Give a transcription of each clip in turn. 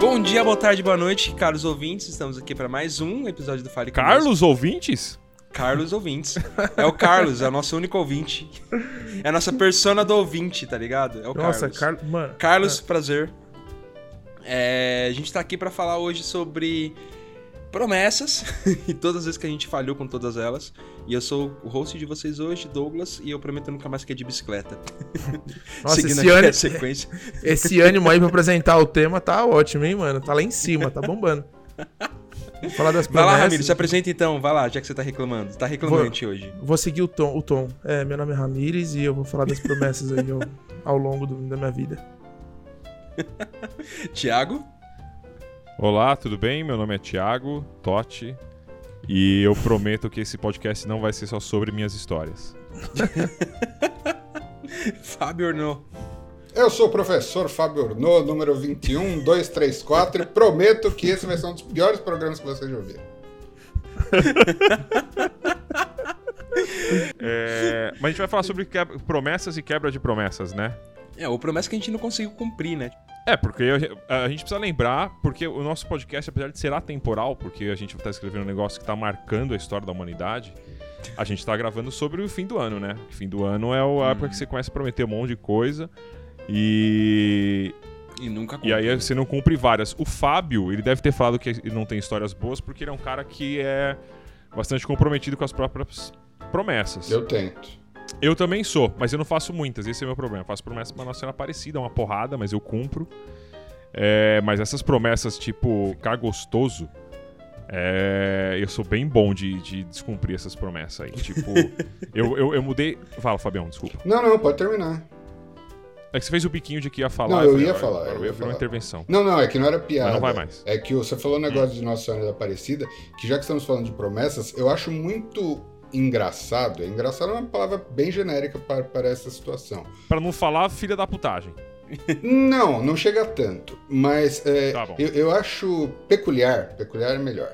Bom dia, boa tarde, boa noite, caros ouvintes. Estamos aqui para mais um episódio do Fale Conosco. Carlos ouvintes? Carlos ouvintes. É o Carlos, é o nosso único ouvinte. É a nossa persona do ouvinte, tá ligado? É o Nossa, Carlos. Carlos. Mano. Carlos, prazer. É, a gente tá aqui pra falar hoje sobre promessas e todas as vezes que a gente falhou com todas elas. E eu sou o host de vocês hoje, Douglas, e eu prometo nunca mais que é de bicicleta. Nossa, Seguindo esse a sequência. Esse ânimo aí pra apresentar o tema tá ótimo, hein, mano? Tá lá em cima, tá bombando. Vamos falar das Vai lá, promessas. Ramiro, se apresenta então, vai lá, já que você tá reclamando. Tá reclamante hoje. Vou seguir o tom, o tom. É, meu nome é Ramires e eu vou falar das promessas aí ao, ao longo do- da minha vida. Tiago? Olá, tudo bem? Meu nome é Thiago Totti e eu prometo que esse podcast não vai ser só sobre minhas histórias. Fábio Ornô. Eu sou o professor Fábio Ornô, número 21234, e prometo que esse vai ser um dos piores programas que vocês já ouviram. É, mas a gente vai falar sobre quebra- promessas e quebra de promessas, né? É, o promessa que a gente não conseguiu cumprir, né? É, porque a, gente precisa lembrar, porque o nosso podcast, apesar de ser atemporal, porque a gente tá escrevendo um negócio que tá marcando a história da humanidade, a gente tá gravando sobre o fim do ano, né? O fim do ano é a época que você começa a prometer um monte de coisa e, E nunca E aí você não cumpre várias. O Fábio, ele deve ter falado que não tem histórias boas porque ele é um cara que é bastante comprometido com as próprias promessas. Eu, Eu tento. também sou, mas eu não faço muitas, esse é o meu problema. Eu faço promessas pra Nossa Senhora Aparecida, uma porrada, mas eu cumpro. É, mas essas promessas, tipo, ficar gostoso, é, eu sou bem bom de, de descumprir essas promessas aí. Tipo, eu, eu, eu mudei. Fala, Fabião, desculpa. Não, não, pode terminar. É que você fez o biquinho de que ia falar. Não, eu ia falar, eu eu ia ia fazer uma falar. intervenção. Não, não, é que não era piada. Mas não vai mais. É que você falou um negócio de Nossa Senhora da Aparecida, que já que estamos falando de promessas, eu acho muito engraçado. Engraçado é uma palavra bem genérica para, para essa situação. Pra não falar filha da putagem. Não, não chega tanto. Mas é, Tá eu, eu acho peculiar, peculiar é melhor.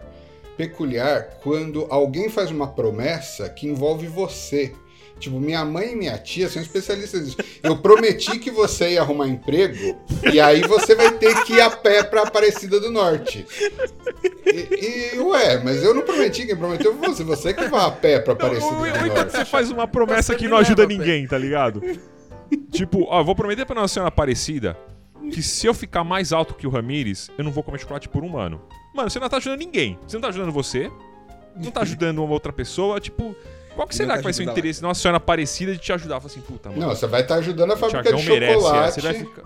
Peculiar quando alguém faz uma promessa que envolve você. Tipo, minha mãe e minha tia são especialistas nisso. Eu prometi que você ia arrumar emprego e aí você vai ter que ir a pé pra Aparecida do Norte. E, e, ué, mas eu não prometi, quem prometeu foi você. Você que vai a pé pra Aparecida ou do então Norte. você faz uma promessa Você que não ajuda ninguém, tá ligado? tipo, ó, eu vou prometer pra Nossa Senhora Aparecida que se eu ficar mais alto que o Ramires, eu não vou comer chocolate por um ano. Mano, você não tá ajudando ninguém. Você não tá ajudando você, não tá ajudando uma outra pessoa, tipo... Qual que será que tá vai ser o interesse da Nossa Senhora Aparecida de te ajudar? Fala assim, puta, mano, Não, você vai estar ajudando a fábrica de merece, é, chocolate. você vai ficar...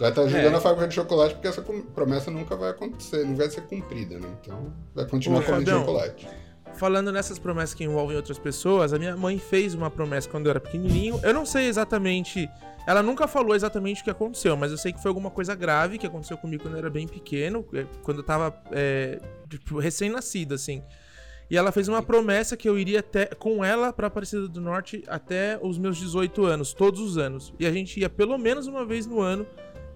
Vai estar ajudando É. a fábrica de chocolate porque essa promessa nunca vai acontecer, não vai ser cumprida, né? Então vai continuar Ô, comendo Fabião. chocolate. Falando nessas promessas que envolvem outras pessoas, a minha mãe fez uma promessa quando eu era pequenininho. Eu não sei exatamente. Ela nunca falou exatamente o que aconteceu, mas eu sei que foi alguma coisa grave que aconteceu comigo quando eu era bem pequeno, eh, quando eu tava é, tipo, recém-nascido, assim. E ela fez uma promessa que eu iria até, com ela pra Aparecida do Norte até os meus 18 anos, todos os anos. E a gente ia pelo menos uma vez no ano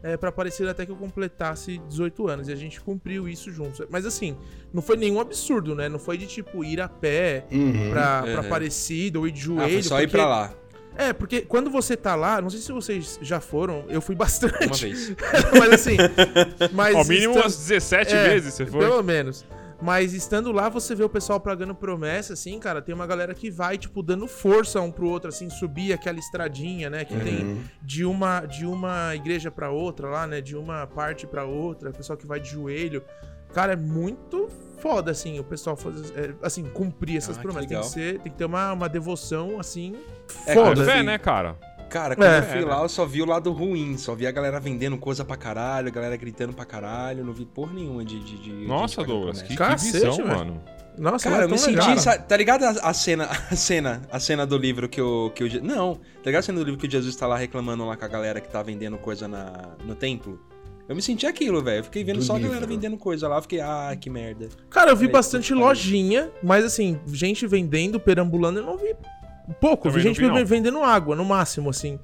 é, para Aparecida até que eu completasse 18 anos. E a gente cumpriu isso juntos. Mas assim, não foi nenhum absurdo, né? Não foi de tipo ir a pé Uhum. pra, pra Uhum. Aparecida ou ir de Ah, joelho. foi só ir porque- pra lá, É, porque quando você tá lá, não sei se vocês já foram, eu fui bastante. uma vez. mas assim. Mas Ao mínimo estando- umas 17 é, vezes você foi. Pelo menos. Mas estando lá, você vê o pessoal pagando promessa, assim, cara, tem uma galera que vai, tipo, dando força um pro outro, assim, subir aquela estradinha, né? Que tem Uhum. de uma, de uma igreja pra outra lá, né? De uma parte pra outra, pessoal que vai de joelho. Cara, é muito foda, assim, o pessoal fazer, é, assim, cumprir essas Ah, que promessas. Tem que, ser, tem que ter uma, uma devoção, assim, É, foda. quando Fé, Sim. né, cara? Cara, quando É, eu fui lá, eu só vi o lado ruim. Só vi a galera vendendo coisa pra caralho, a galera gritando pra caralho. Não vi porra nenhuma de. de, de Nossa, Douglas, que, que Cacete, visão, velho. mano. Nossa, Cara, não é eu me senti. legal. sa- Tá ligado a, a cena, a cena, a cena do livro que o. Que o não, tá ligado a cena do livro que o Jesus tá lá reclamando lá com a galera que tá vendendo coisa na, no templo? Eu me senti aquilo, velho. Eu fiquei vendo Do só a livro. galera vendendo coisa lá. Eu fiquei, ah, que merda. Cara, eu vi bastante lojinha, mas assim, gente vendendo, perambulando, eu não vi pouco. Vi gente vi, vendendo água, no máximo, assim.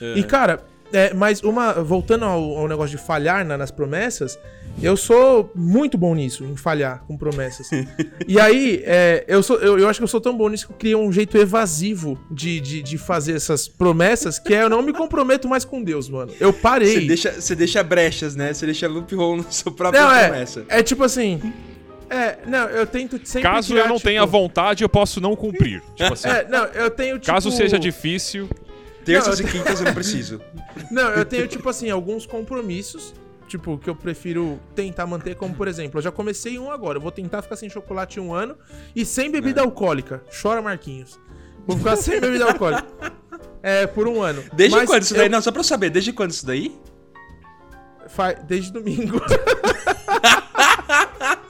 É. E, cara, é, mas uma. Voltando ao, ao negócio de falhar na- nas promessas, Eu sou muito bom nisso, em falhar com promessas. e aí, é, eu, sou, eu, eu acho que eu sou tão bom nisso que eu criei um jeito evasivo de, de, de fazer essas promessas que é eu não me comprometo mais com Deus, mano. Eu parei. Você deixa, você deixa brechas, né? Você deixa loophole na sua própria Não, é, promessa. é tipo assim. É, não, eu tento sempre. Caso criar, eu não tipo, tenha vontade, eu posso não cumprir. Tipo assim, É, não, eu tenho tipo. caso seja difícil, Terças Não, e quintas eu não preciso. Não, eu tenho, tipo assim, alguns compromissos. Tipo, que eu prefiro tentar manter, como por exemplo, eu já comecei um agora. Eu vou tentar ficar sem chocolate um ano e sem bebida alcoólica. Chora, Marquinhos. Vou ficar sem bebida alcoólica. É, por um ano. Desde Mas quando isso eu- daí? Não, só pra eu saber, desde quando isso daí? fa- Desde domingo.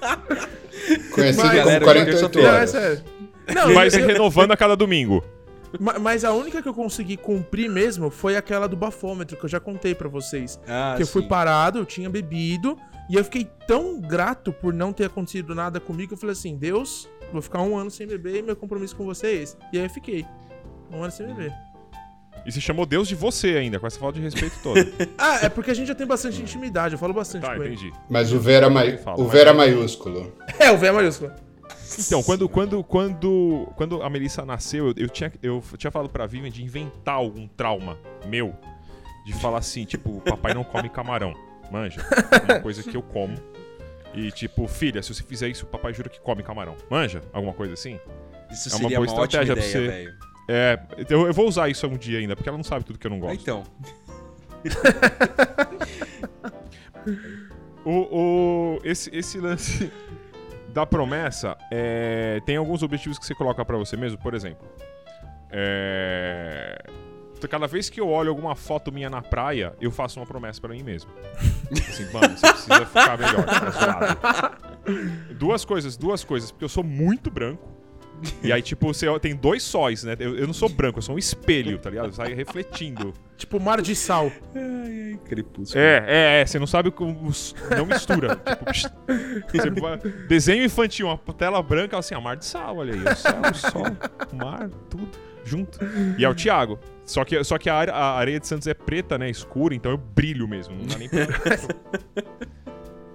Conhecido Mas- como Galera, 48 eu Não, é horas. vai se renovando a cada domingo. ma- mas a única que eu consegui cumprir mesmo foi aquela do bafômetro, que eu já contei pra vocês. Ah, que eu fui sim. parado, eu tinha bebido, e eu fiquei tão grato por não ter acontecido nada comigo, que eu falei assim, Deus, vou ficar um ano sem beber e meu compromisso com você é esse. E aí eu fiquei. Um ano sem beber. E se chamou Deus de você ainda, com essa falta de respeito toda. Ah, é porque a gente já tem bastante intimidade, eu falo bastante tá, com ele. entendi. Mas o V era, mai... Fala, o mas- v era maiúsculo. É, o V é maiúsculo. Então, quando, quando, quando, quando a Melissa nasceu, eu, eu tinha, eu tinha falado pra Vivian de inventar algum trauma meu. De falar assim, tipo, papai não come camarão. Manja. É uma coisa que eu como. E tipo, filha, se você fizer isso, o papai jura que come camarão. Manja? Alguma coisa assim? Isso É uma seria boa uma, ótima estratégia pra ideia, você. velho. É, eu, eu vou usar isso um dia ainda, porque ela não sabe tudo que eu não gosto. Então, O, o, esse, esse lance da promessa é, tem alguns objetivos que você coloca pra você mesmo. Por exemplo, é, cada vez que eu olho alguma foto minha na praia, eu faço uma promessa pra mim mesmo. Assim, mano, você precisa ficar melhor. zoado. Duas coisas, duas coisas, porque eu sou muito branco. E aí, tipo, você tem dois sóis, né? Eu, eu não sou branco, eu sou um espelho, tá ligado? Sai refletindo. Tipo mar de sal. crepúsculo. É, é, é, você não sabe como. Não mistura. tipo, vai- desenho infantil, uma tela branca, assim, a mar de sal, olha aí. O céu, o sol, o mar, tudo junto. E é o Thiago. Só que, só que a, a areia de Santos é preta, né? Escura, então eu brilho mesmo. Não dá nem pra.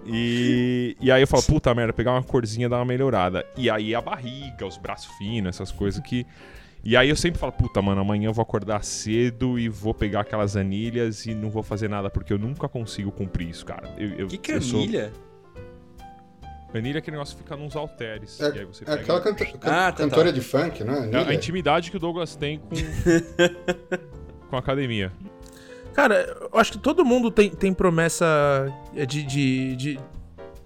E, e aí eu falo, puta merda, pegar uma corzinha dá uma melhorada. E aí a barriga, os braços finos, essas coisas que. E aí eu sempre falo, puta, mano, amanhã eu vou acordar cedo e vou pegar aquelas anilhas e não vou fazer nada, porque eu nunca consigo cumprir isso, cara. Eu, eu, Que eu sou- canilha? Anilha é aquele negócio que fica nos halteres. É, e aí você é aquela canta- can- Ah, tá, cantora tá. de funk, não é? É a Anilha? intimidade que o Douglas tem com. com a academia. Cara, eu acho que todo mundo tem, tem promessa de, de, de,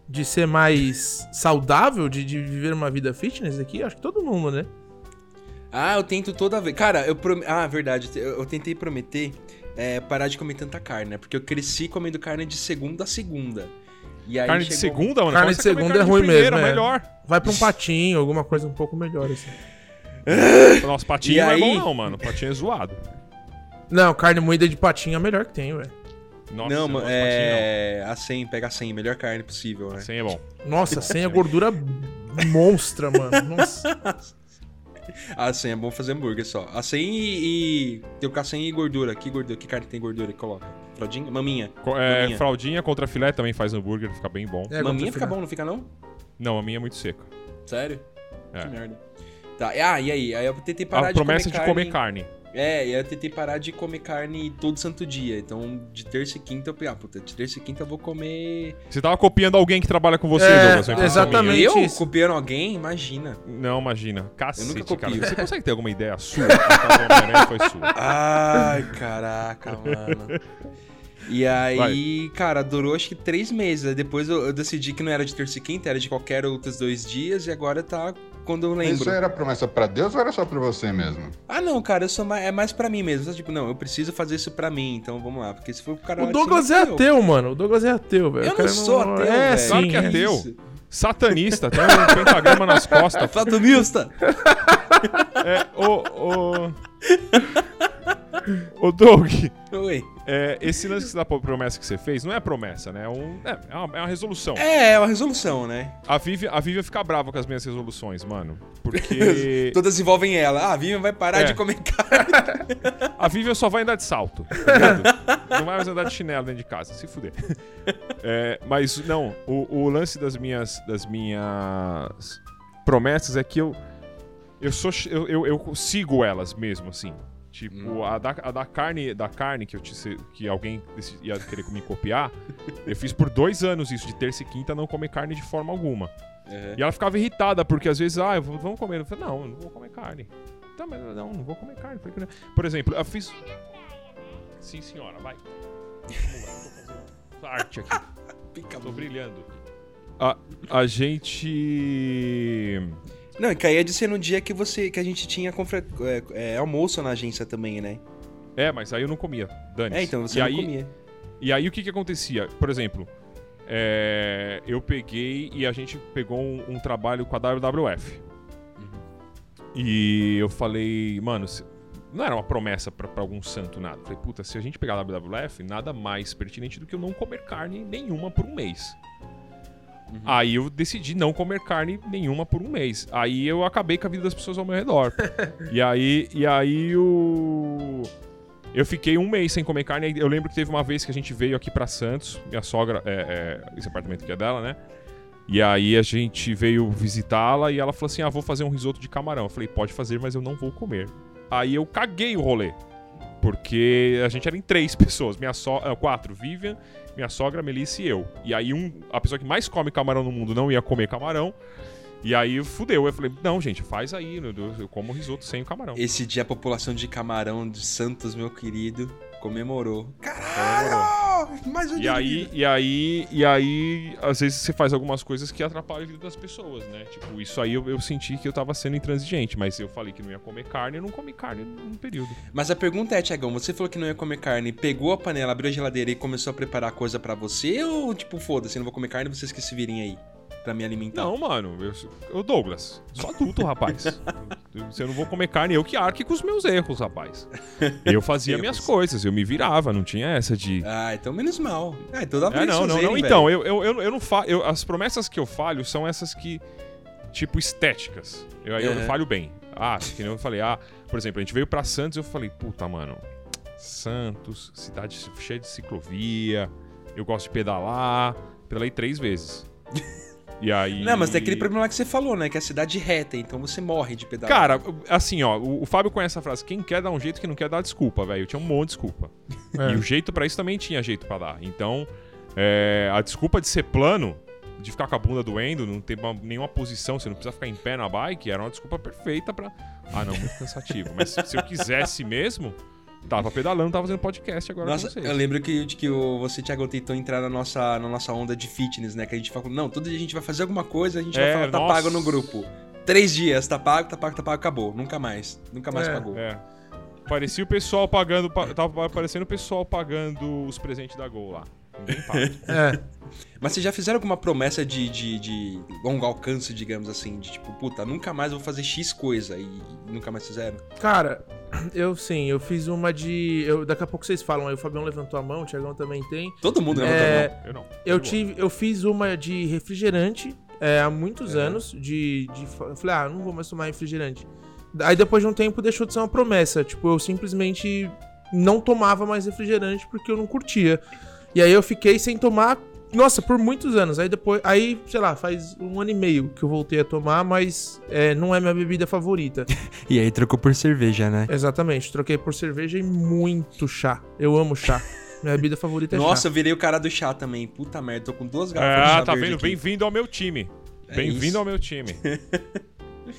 de ser mais saudável, de, de viver uma vida fitness aqui. Acho que todo mundo, né? Ah, eu tento toda vez. Cara, eu prom... Ah, verdade. Eu, eu tentei prometer é, parar de comer tanta carne, né? Porque eu cresci comendo carne de segunda a segunda. E aí Carne de chegou- segunda, mano. Carne de segunda é carne ruim primeira, mesmo, é. melhor. Vai pra um patinho, alguma coisa um pouco melhor, assim. Nossa, patinho E não é aí- bom, não, mano. Patinho é zoado. Não, carne moída de patinho é a melhor que tem, velho. Nossa, Não, mano, patinho, é. A 100, pega a 100, melhor carne possível, né? Assim é bom. Nossa, sem a gordura monstra, mano. Nossa. A 100 é bom fazer hambúrguer só. A 100 e. e... Tem o 100 e gordura. Que gordura? Que carne tem gordura que coloca? Fraldinha? Maminha. Co- É, Maminha. fraldinha contra filé também faz hambúrguer, fica bem bom. É, Maminha fica filé. bom, não fica não? Não, a minha é muito seca. Sério? É. Que merda. Tá, ah, e aí? Aí eu tentei parar a de promessa comer de comer carne. É, e eu tentei parar de comer carne todo santo dia. Então, de terça e quinta eu peguei, ah, puta, de terça e quinta eu vou comer. Você tava copiando alguém que trabalha com você, É, Douglas. exatamente. Eu isso. copiando alguém? Imagina. Não, imagina. Cacete, nunca cara. Você consegue ter alguma ideia sua? Foi sua. Ai, caraca, mano. E aí, cara, durou acho que três meses. Aí depois eu, eu decidi que não era de terça e quinta, era de qualquer outros dois dias. E agora tá quando eu lembro. Isso era promessa pra Deus ou era só pra você mesmo? Ah, não, cara, eu sou mais, é mais pra mim mesmo. Tipo, não, eu preciso fazer isso pra mim. Então vamos lá. Porque se for pro cara O Douglas é eu. ateu, mano. O Douglas é ateu, velho. Eu O cara não sou ateu, É, velho. sim. Claro que é é. ateu. Isso. Satanista, tem um pentagrama nas costas. Platonista! É, o. o... Ô, Doug. É, esse lance da promessa que você fez não é promessa, né? É, um, é, é uma, é uma resolução. É, é uma resolução, né? A Vivian, a Vivian fica brava com as minhas resoluções, mano. Porque Todas envolvem ela. Ah, a Vivian vai parar É. de comer carne. a Vivian só vai andar de salto. tá não vai mais andar de chinelo dentro de casa, se fuder. É, mas, não, o, o lance das minhas, das minhas promessas é que eu. Eu, sou, eu, eu, eu sigo elas mesmo, assim. Tipo, a, da, a da carne, da carne que, eu te, que alguém ia querer me copiar, eu fiz por dois anos isso, de terça e quinta não comer carne de forma alguma. E ela ficava irritada, porque às vezes, ah, vamos comer. Eu falei, não, eu não vou comer carne. Tá, mas não, não vou comer carne. Por exemplo, eu fiz. Sim, senhora, vai. Arte aqui. Fica Tô brilhando. A, a gente. Não, e caía de ser no dia que você que a gente tinha confre- é, é, almoço na agência também, né? É, mas aí eu não comia. Dane. É, então você e não aí, comia. E aí o que que acontecia? Por exemplo, é, eu peguei e a gente pegou um, um trabalho com a WWF. E eu falei, mano, se- não era uma promessa pra, pra algum santo nada. Eu falei, puta, se a gente pegar a WWF, nada mais pertinente do que eu não comer carne nenhuma por um mês. Aí eu decidi não comer carne nenhuma por um mês. Aí eu acabei com a vida das pessoas ao meu redor. e aí, e aí o eu fiquei um mês sem comer carne. Eu lembro que teve uma vez que a gente veio aqui pra Santos, minha sogra, é, é, esse apartamento aqui é dela, né? E aí a gente veio visitá-la e ela falou assim: Ah, vou fazer um risoto de camarão. Eu falei, pode fazer, mas eu não vou comer. Aí eu caguei o rolê. Porque a gente era em três pessoas. Minha so... ah, quatro, Vivian, minha sogra, Melissa e eu. E aí um, a pessoa que mais come camarão no mundo não ia comer camarão. E aí fudeu. Eu falei, não, gente, faz aí. Eu como risoto sem o camarão. Esse dia a população de Camarão de Santos, meu querido, comemorou. Comemorou. Caralho! Mais um E dia de aí, vida. e aí, e aí, às vezes você faz algumas coisas que atrapalham a vida das pessoas, né? Tipo, isso aí eu, eu senti que eu tava sendo intransigente, mas eu falei que não ia comer carne, eu não comi carne num período. Mas a pergunta é, Tiagão, você falou que não ia comer carne, pegou a panela, abriu a geladeira e começou a preparar coisa pra você? Ou tipo, foda-se, não vou comer carne, vocês que se virem aí pra me alimentar? Não, mano, eu, eu Douglas, sou adulto, rapaz. Se eu não vou comer carne, eu que arque com os meus erros, rapaz. Eu fazia Erros. minhas coisas, eu me virava, não tinha essa de. Ah, então menos mal. Ah, então dá pra É, não, não, não. velho. Então, eu, eu, eu, eu não fa eu, As promessas que eu falho são essas que. Tipo, estéticas. Eu, aí eu Uhum. falho bem. Ah, que nem eu falei, ah, por exemplo, a gente veio pra Santos eu falei, puta, mano. Santos, cidade cheia de ciclovia. Eu gosto de pedalar. Pedalei três vezes. E aí. Não, mas tem aquele problema lá que você falou, né? Que é a cidade reta, então você morre de pedalar. Cara, assim, ó, o, o Fábio conhece essa frase: quem quer dar um jeito, quem não quer dar desculpa, velho. Eu tinha um monte de desculpa. É. E o jeito pra isso também tinha jeito pra dar. Então, é, a desculpa de ser plano, de ficar com a bunda doendo, não ter uma- nenhuma posição, você não precisa ficar em pé na bike, era uma desculpa perfeita pra. Ah, não, muito cansativo. Mas se eu quisesse mesmo, tava pedalando, tava fazendo podcast agora Nossa, eu lembro que, de que o, você, Thiago, tentou entrar na nossa, na nossa onda de fitness, né? Que a gente falou, não, todo dia a gente vai fazer alguma coisa, a gente vai É, falar, tá nossa. pago no grupo. Três dias, tá pago, tá pago, tá pago, acabou. Nunca mais. Nunca mais É. pagou. É. Parecia o pessoal pagando. pa- Tava aparecendo o pessoal pagando os presentes da Gol lá. Ninguém paga. É. Mas vocês já fizeram alguma promessa de, de, de longo alcance, digamos assim? De tipo, puta, nunca mais vou fazer X coisa e, nunca mais fizeram? Cara, eu sim, eu fiz uma de. Eu, daqui a pouco vocês falam aí, o Fabião levantou a mão, o Thiagão também tem. Todo mundo levanta É, a mão. Eu não. Eu tive, eu fiz uma de refrigerante é, há muitos Uhum. anos. De, de. Eu falei, ah, não vou mais tomar refrigerante. Aí depois de um tempo deixou de ser uma promessa. Tipo, eu simplesmente não tomava mais refrigerante porque eu não curtia. E aí eu fiquei sem tomar, nossa, por muitos anos. Aí depois, aí, sei lá, faz um ano e meio que eu voltei a tomar, mas é, não é minha bebida favorita. E aí trocou por cerveja, né? Exatamente, troquei por cerveja e muito chá. Eu amo chá. Minha bebida favorita é Nossa, chá. eu virei o cara do chá também. Puta merda, tô com duas garrafas de Ah, chá tá verde vendo? Bem-vindo ao meu time. É Bem-vindo ao meu time.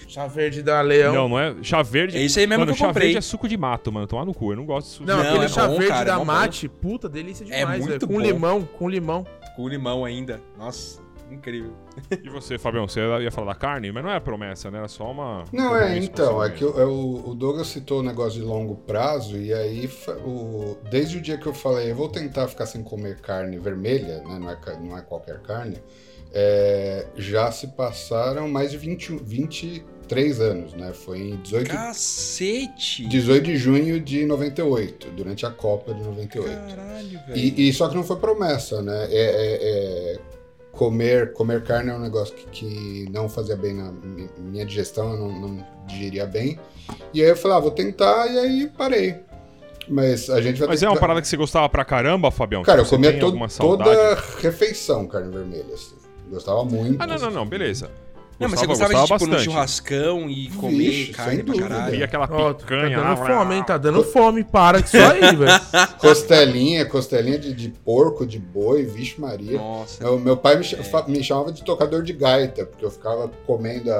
Chá verde da Leão. Não, não é. Chá verde. É isso aí mesmo mano, que eu chá comprei. verde é suco de mato, mano. Tomar no cu. Eu não gosto de suco Não, de aquele é chá bom, verde cara, é da bom. mate, puta, delícia É demais, muito velho. Com bom. limão, com limão. Com limão ainda. Nossa, incrível. E você, Fabião? Você ia falar da carne? Mas não é promessa, né? Era só uma. Não, é, então, é que o, é o- o Douglas citou o negócio de longo prazo, e aí, o, desde o dia que eu falei, eu vou tentar ficar sem comer carne vermelha, né, não, é, não é qualquer carne, é, já se passaram mais de 20, 20 três anos, né? Foi em 18, Cacete! 18 de junho de 98, durante a Copa de 98. Caralho, velho. E, e só que não foi promessa, né? É, é- é- comer, comer carne é um negócio que, que não fazia bem na mi- minha digestão, eu não, não digeria bem. E aí eu falei, ah, vou tentar, e aí parei. Mas a gente vai Mas ter é uma parada que você gostava pra caramba, Fabião? Cara, eu Tipo, você comia to- toda refeição carne vermelha. Assim. Gostava muito. Ah, não, não, não, beleza. Não, mas você Gostava- gostava, de, tipo, no bastante. churrascão e comer Vixe, carne sem pra caralho. E aquela Ó, tá dando fome, hein? Tá dando fome. Para disso aí, velho. Costelinha, costelinha de, de porco, de boi, vixe Maria. Nossa. O meu pai me, fa- me chamava de tocador de gaita, porque eu ficava comendo a,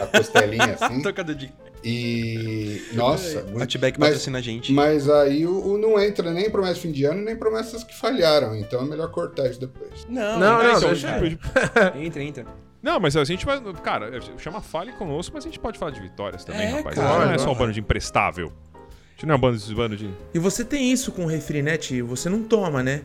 a- costelinha assim. Tocador de... E. Nossa, muito. Outback Mas- patrocina a gente. Mas aí o, o não entra nem promessa de fim de ano, nem promessas que falharam. Então é melhor cortar isso depois. Não, Não, entra, não, deixa cara. Entra, entra. Não, mas a gente vai. Cara, chama Fale conosco, mas a gente pode falar de vitórias também, É, rapaz. cara, não é só um não. bando de imprestável. A gente não é um bando de. Bando de... E você tem isso com refri, né, tio? Você não toma, né?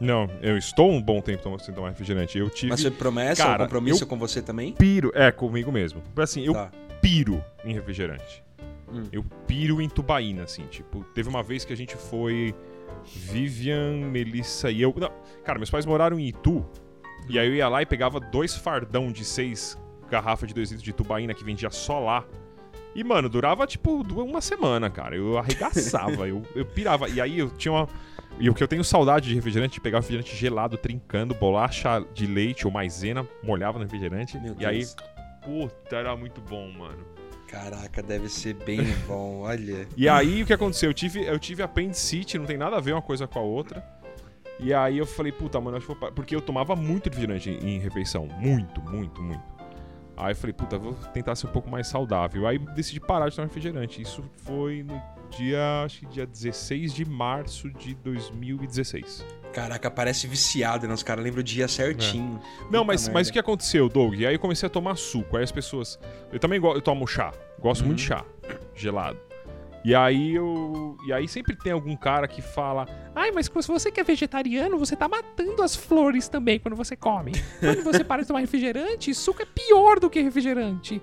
Não, eu estou um bom tempo tomando- sem tomar refrigerante. Eu tive. Mas foi promessa Cara, ou compromisso eu- com você também? piro. É, comigo mesmo. Assim, eu Tá. Piro em refrigerante. Hum. Eu piro em tubaína, assim. Tipo, teve uma vez que a gente foi. Vivian, Melissa e eu. Não, cara, meus pais moraram em Itu. E aí eu ia lá e pegava dois fardão de seis garrafas de dois litros de tubaína que vendia só lá. E, mano, durava tipo uma semana, cara. Eu arregaçava, eu, eu pirava. E aí eu tinha uma. E o que eu tenho saudade de refrigerante, de pegar refrigerante gelado, trincando, bolacha de leite ou maisena, molhava no refrigerante. Meu e aí, Deus. Puta, era muito bom, mano. Caraca, deve ser bem bom, olha. E aí o que aconteceu? Eu tive, eu tive apendicite, não tem nada a ver uma coisa com a outra. E aí eu falei, puta, mano, acho que vou. Porque eu tomava muito refrigerante em, em refeição. Muito, muito, muito. Aí eu falei, puta, vou tentar ser um pouco mais saudável. Aí decidi parar de tomar refrigerante. Isso foi no dia, acho que dia 16 de março de 2016. Caraca, parece viciado, né? Os caras lembram o dia certinho. Não, Puta mas, merda. mas o que aconteceu, Doug? E aí eu comecei a tomar suco. Aí as pessoas. Eu também eu tomo chá. Gosto muito de chá. Gelado. E aí eu. E aí sempre tem algum cara que fala. Ai, mas se você que é vegetariano, você tá matando as flores também quando você come. Quando você para de tomar refrigerante, suco é pior do que refrigerante.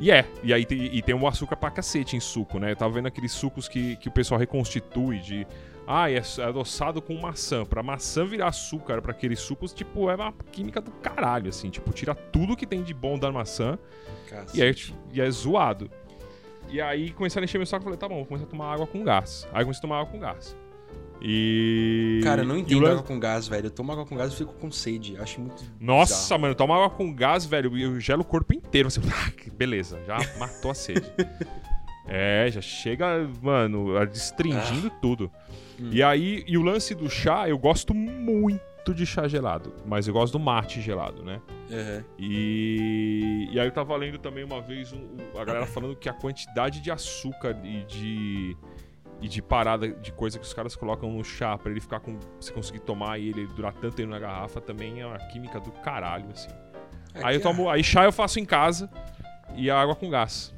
E é, e aí tem, e tem um açúcar pra cacete em suco, né? Eu tava vendo aqueles sucos que, que o pessoal reconstitui de. Ah, é é adoçado com maçã. Pra maçã virar açúcar pra aqueles sucos, tipo, é uma química do caralho, assim. Tipo, tira tudo que tem de bom da maçã Cacete. e, aí, tipo, e é zoado. E aí começaram a encher meu saco e falei, tá bom, vou começar a tomar água com gás. Aí comecei a tomar água com gás. E. Cara, eu não entendo lance- água com gás, velho. Eu tomo água com gás e fico com sede. Acho muito. Nossa, bizarro. mano, toma água com gás, velho, e eu gelo o corpo inteiro. Você, que beleza, já matou a sede. é, já chega, mano, destringindo Ah. tudo. Hum. E aí, e o lance do chá, eu gosto muito de chá gelado, mas eu gosto do mate gelado, né? Aham. E, e aí eu tava lendo também uma vez um- um- a galera falando que a quantidade de açúcar e de e de parada de coisa que os caras colocam no chá pra ele ficar com você conseguir tomar e ele durar tanto tempo na garrafa também é uma química do caralho assim. É aí eu tomo, aí chá eu faço em casa e a água com gás.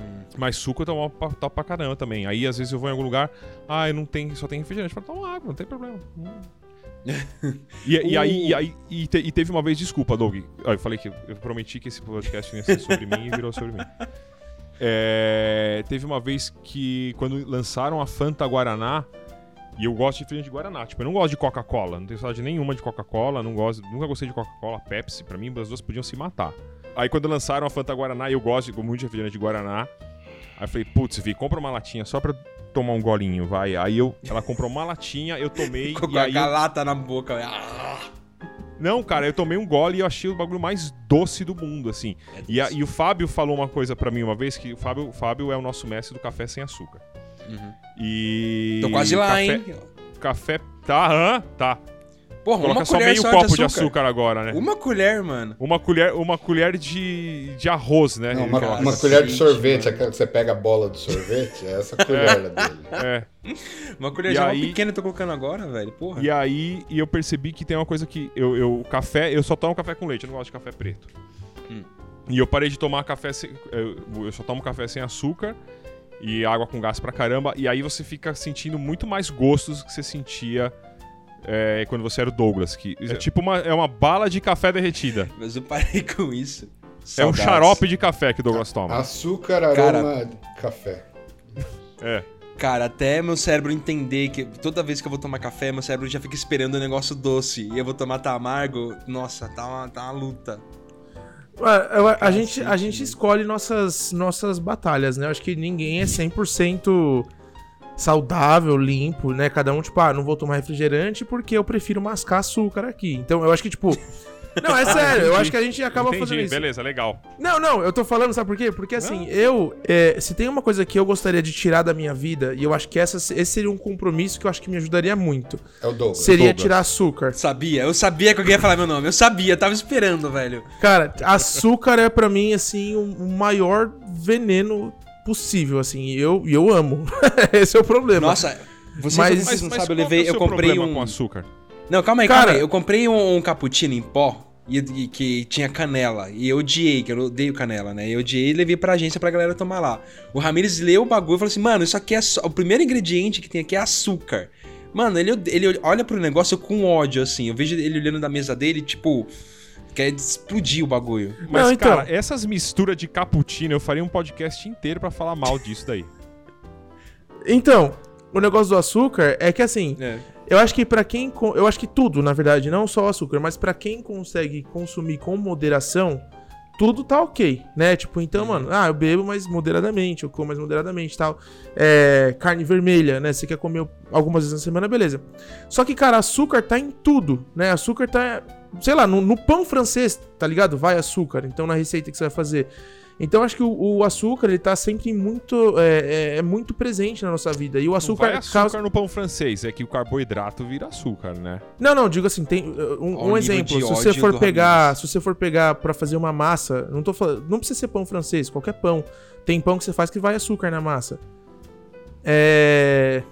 Hum. Mas suco eu tomo pra, top pra caramba também. Aí às vezes eu vou em algum lugar, ah, não tem, só tem refrigerante. Eu falo, toma água, não tem problema. E, e aí, e, aí e, te- e teve uma vez, desculpa, Doug. Eu falei que eu prometi que esse podcast ia ser sobre mim e virou sobre mim. É, teve uma vez que, quando lançaram a Fanta Guaraná, e eu gosto de refrigerante de Guaraná, tipo, eu não gosto de Coca-Cola, não tenho saudade nenhuma de Coca-Cola, não gosto, nunca gostei de Coca-Cola, Pepsi, pra mim as duas podiam se matar. Aí quando lançaram a Fanta Guaraná, e eu gosto muito de refrigerante de Guaraná, aí eu falei, putz, Vi, compra uma latinha só pra tomar um golinho, vai. Aí eu, ela comprou uma latinha, eu tomei, Com e aí... a eu- lata na boca. Ah! Não, cara, eu tomei um gole e eu achei o bagulho mais doce do mundo, assim. É E, a- e o Fábio falou uma coisa pra mim uma vez, que o Fábio, o Fábio é o nosso mestre do café sem açúcar. Uhum. E... Tô quase lá, café, hein? Café... Tá, hã? Tá. Porra, Coloca uma só colher meio só copo de de açúcar. açúcar agora, né? Uma colher, mano. Uma colher, uma colher de, de arroz, né? Não, uma, uma colher de sorvete, aquela que você pega a bola do sorvete, é essa colher dele. É. Uma colher E já aí- pequena eu tô colocando agora, velho. Porra. E aí, e eu percebi que tem uma coisa que eu, eu café, eu só tomo café com leite, eu não gosto de café preto. Hum. E eu parei de tomar café sem, eu, eu só tomo café sem açúcar e água com gás pra caramba, e aí você fica sentindo muito mais gostos que você sentia é, quando você era o Douglas, que é tipo uma, é uma bala de café derretida. Mas eu parei com isso. É um xarope de café que o Douglas toma. Açúcar, aroma, Cara. café. É. Cara, até meu cérebro entender que toda vez que eu vou tomar café, meu cérebro já fica esperando o negócio doce. E eu vou tomar tá amargo. Nossa, tá uma, tá uma luta. Ué, eu- a, gente, a gente escolhe nossas, nossas batalhas, né? Eu acho que ninguém é 100% saudável, limpo, né? Cada um, tipo, ah, não vou tomar refrigerante porque eu prefiro mascar açúcar aqui. Então, eu acho que, tipo... Não, é sério, eu acho que a gente acaba Entendi, fazendo isso. beleza, legal. Não, não, eu tô falando, sabe por quê? Porque assim, eu. é, se tem uma coisa que eu gostaria de tirar da minha vida, e eu acho que essa, esse seria um compromisso que eu acho que me ajudaria muito. É o Douglas. Seria Douglas. tirar açúcar. Sabia, eu sabia que alguém ia falar meu nome. Eu sabia, tava esperando, velho. Cara, açúcar é pra mim, assim, o o maior veneno possível, assim. E eu, e eu amo. Esse é o problema. Nossa, vocês, Mas- vocês não mas sabem, eu é levei. o Eu comprei problema um. com açúcar. Não, calma aí, Cara- calma aí. Eu comprei um, um cappuccino em pó e, e que tinha canela. E eu odiei, que eu odeio canela, né? Eu odiei e levei pra agência pra galera tomar lá. O Ramirez leu o bagulho e falou assim: mano, isso aqui é só. O primeiro ingrediente que tem aqui é açúcar. Mano, ele, ele olha pro negócio com ódio, assim. Eu vejo ele olhando da mesa dele, tipo. Quer explodir o bagulho. Mas, Não, então. cara, essas misturas de cappuccino, eu faria um podcast inteiro pra falar mal disso daí. Então, o negócio do açúcar é que assim. É. Eu acho que pra quem. Eu acho que tudo, na verdade, não só o açúcar, mas pra quem consegue consumir com moderação, tudo tá ok, né? Tipo, então, mano, ah, eu bebo, mas moderadamente, eu como mais moderadamente e tal. É, carne vermelha, né? Você quer comer algumas vezes na semana, beleza. Só que, cara, açúcar tá em tudo, né? Açúcar tá, sei lá, no, no pão francês, tá ligado? Vai açúcar, então na receita que você vai fazer. Então, acho que o, o açúcar, ele tá sempre muito, é, é- é muito presente na nossa vida. E o Não açúcar, vai açúcar causa... no pão francês, é que o carboidrato vira açúcar, né? Não, não, digo assim, tem uh, um, um exemplo. Se você for pegar, Ramirez. se você for pegar para fazer uma massa, não tô falando, não precisa ser pão francês, qualquer pão. Tem pão que você faz que vai açúcar na massa. É,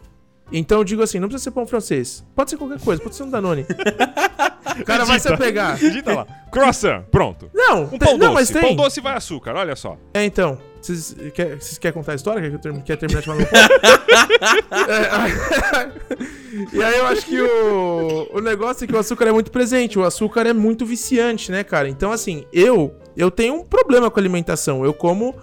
então eu digo assim, não precisa ser pão francês. Pode ser qualquer coisa, pode ser um Danone. o cara vai se pegar. Digita lá. Croissant, pronto. Não, Um tem- pão não, doce. mas tem. Pão doce vai açúcar, olha só. É, então. Vocês quer- querem contar a história? Quer, quer terminar de falar meu ponto? É, e aí eu acho que o, o negócio é que o açúcar é muito presente. O açúcar é muito viciante, né, cara? Então, assim, eu eu tenho um problema com a alimentação. Eu como,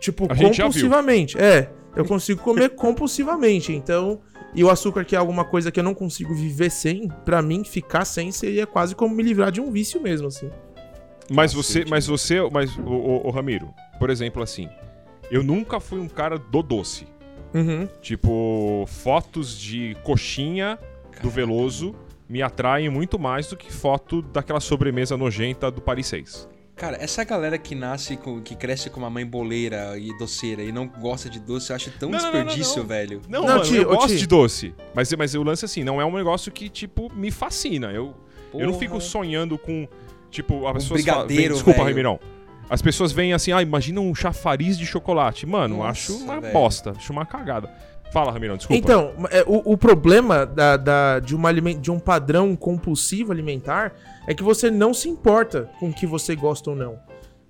tipo, compulsivamente. É, eu consigo comer compulsivamente. Então, e o açúcar, que é alguma coisa que eu não consigo viver sem, pra mim, ficar sem seria quase como me livrar de um vício mesmo, assim. Mas você, mas você, mas o, o, o Ramiro, por exemplo, assim, eu nunca fui um cara do doce. Uhum. Tipo, fotos de coxinha do Veloso me atraem muito mais do que foto daquela sobremesa nojenta do Paris 6. Cara, essa galera que nasce com. que cresce com uma mãe boleira e doceira e não gosta de doce, eu acho tão Não, não, não, não, desperdício, não. velho. Não, Não, mano, Ti, eu gosto Ti. de doce. Mas, mas o lance, assim, não é um negócio que, tipo, me fascina. Eu, eu não fico sonhando com, tipo, as pessoas falam... brigadeiro, vem- Desculpa, velho. Remirão. As pessoas veem assim, ah, imagina um chafariz de chocolate. Mano, Nossa, acho uma velho. bosta, acho uma cagada. Fala, Ramirão, desculpa. Então, é, o, o problema da, da- de, uma de um padrão compulsivo alimentar é que você não se importa com o que você gosta ou não.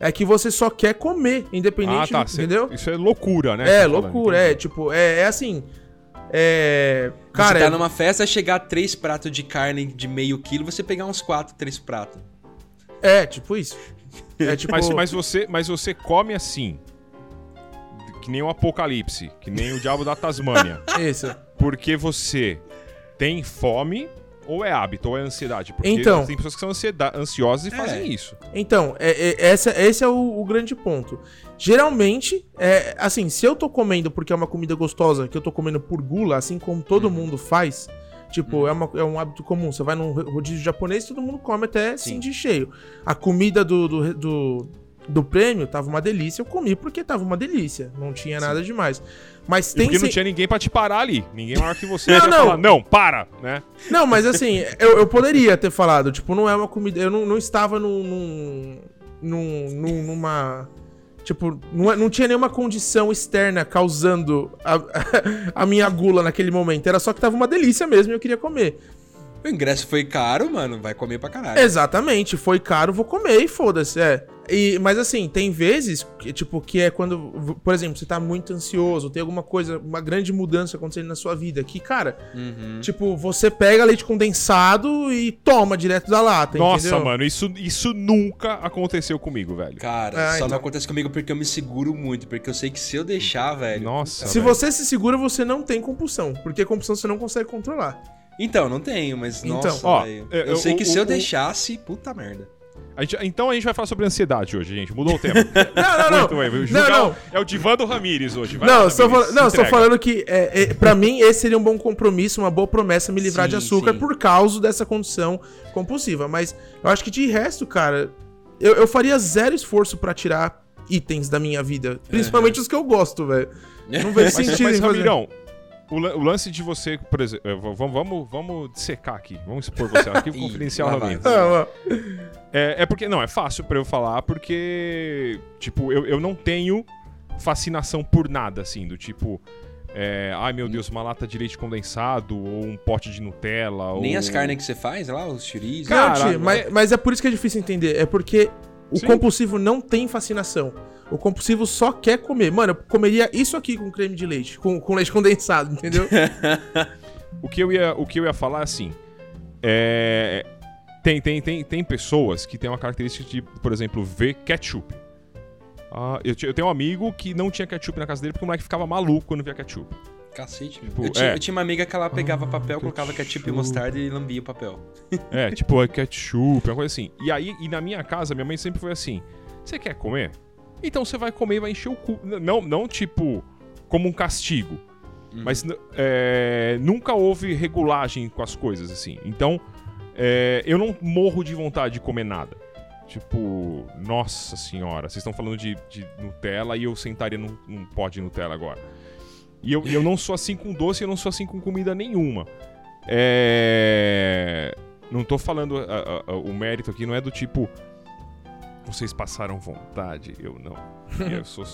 É que você só quer comer, ah, independente, tá. do- cê- entendeu? Isso é loucura, né? É, tá falando, loucura, é, tipo, é, é assim. É. Cara, você tá é- numa festa, chegar três pratos de carne de meio quilo, você pegar uns quatro, três pratos. é, tipo isso. É tipo. Mas, mas, você, mas você come assim, que nem o Apocalipse, que nem o Diabo da Tasmânia, Isso. porque você tem fome ou é hábito, ou é ansiedade? Porque Então. tem pessoas que são ansiosas e É. fazem isso. Então, é, é- essa, esse é o, o grande ponto. Geralmente, é, assim, se eu tô comendo porque é uma comida gostosa, que eu tô comendo por gula, assim como todo mundo faz, tipo, é, uma- é um hábito comum. Você vai num rodízio japonês, todo mundo come até Sim. sentir cheio. A comida do, do, do, do prêmio tava uma delícia, eu comi porque tava uma delícia. Não tinha nada demais. Mas E tem porque não se- tinha ninguém pra te parar ali. Ninguém maior que você. Não, não. falar, não, para, né? Não, mas assim, eu, eu poderia ter falado, tipo, não é uma comida. Eu não, não estava num. num, num- num- numa. Tipo, não, é- não tinha nenhuma condição externa causando a, a minha gula naquele momento. Era só que tava uma delícia mesmo e eu queria comer. O ingresso foi caro, mano, vai comer pra caralho. Exatamente, foi caro, vou comer e foda-se, é. E, mas assim, tem vezes que, tipo, que é quando, por exemplo, você tá muito ansioso, tem alguma coisa, uma grande mudança acontecendo na sua vida, que, cara, Uhum. tipo, você pega leite condensado e toma direto da lata, Nossa, entendeu? mano, isso, isso nunca aconteceu comigo, velho. Cara, Ah, só então. não acontece comigo porque eu me seguro muito. Porque eu sei que se eu deixar, velho. Nossa. Se velho. você se segura, você não tem compulsão, porque compulsão você não consegue controlar. Então, não tenho, mas Então, nossa, ó, velho. é, Eu, sei que o- se eu o- deixasse, puta merda. A gente- então a gente vai falar sobre ansiedade hoje, gente. Mudou o tema. Não, não, não. Muito. Não, não. o- É o Divando Ramires hoje. Vai Não, eu estou falando, não, eu estou falando que, é, é, pra mim, esse seria um bom compromisso, uma boa promessa me livrar de Sim, açúcar sim. por causa dessa condição compulsiva. Mas eu acho que de resto, cara, eu, eu faria zero esforço pra tirar itens da minha vida. Principalmente os que eu gosto, velho. Não vejo Mas, sentido mas em fazer. Ramirão, o lance de você, por exemplo, eh, vamos, vamos, vamos dissecar aqui. Vamos expor você aqui, confidencial. É, é porque, não, é fácil pra eu falar, porque, tipo, eu, eu não tenho fascinação por nada, assim, do tipo, é, ai meu Deus, uma lata de leite condensado, ou um pote de Nutella, ou... Nem as carnes que você faz lá, os chorizos. Cara, mas, mas é por isso que é difícil entender. É porque o Sim. compulsivo não tem fascinação. O compulsivo só quer comer. Mano, eu comeria isso aqui com creme de leite, com, com leite condensado, entendeu? O que eu ia, o que eu ia falar é assim. É, tem, tem, tem, tem pessoas que têm uma característica de, por exemplo, ver ketchup. Ah, eu, eu tenho um amigo que não tinha ketchup na casa dele porque o moleque ficava maluco quando via ketchup. Cacete, meu. Tipo, eu, tinha, é. eu tinha uma amiga que ela pegava Ah, papel, colocava ketchup e ketchup. mostarda e lambia o papel. É, tipo, é ketchup, uma coisa assim. E aí, e na minha casa, minha mãe sempre foi assim: você quer comer? Então você vai comer e vai encher o cu. Não, não tipo, como um castigo. Mas n- é, nunca houve regulagem com as coisas, assim. Então, é, eu não morro de vontade de comer nada. Tipo, nossa senhora, vocês estão falando de, de Nutella e eu sentaria num, num pote de Nutella agora. E eu, eu não sou assim com doce, eu não sou assim com comida nenhuma. É. Não tô falando. a- a- o mérito aqui não é do tipo. Vocês passaram vontade, eu não. eu sou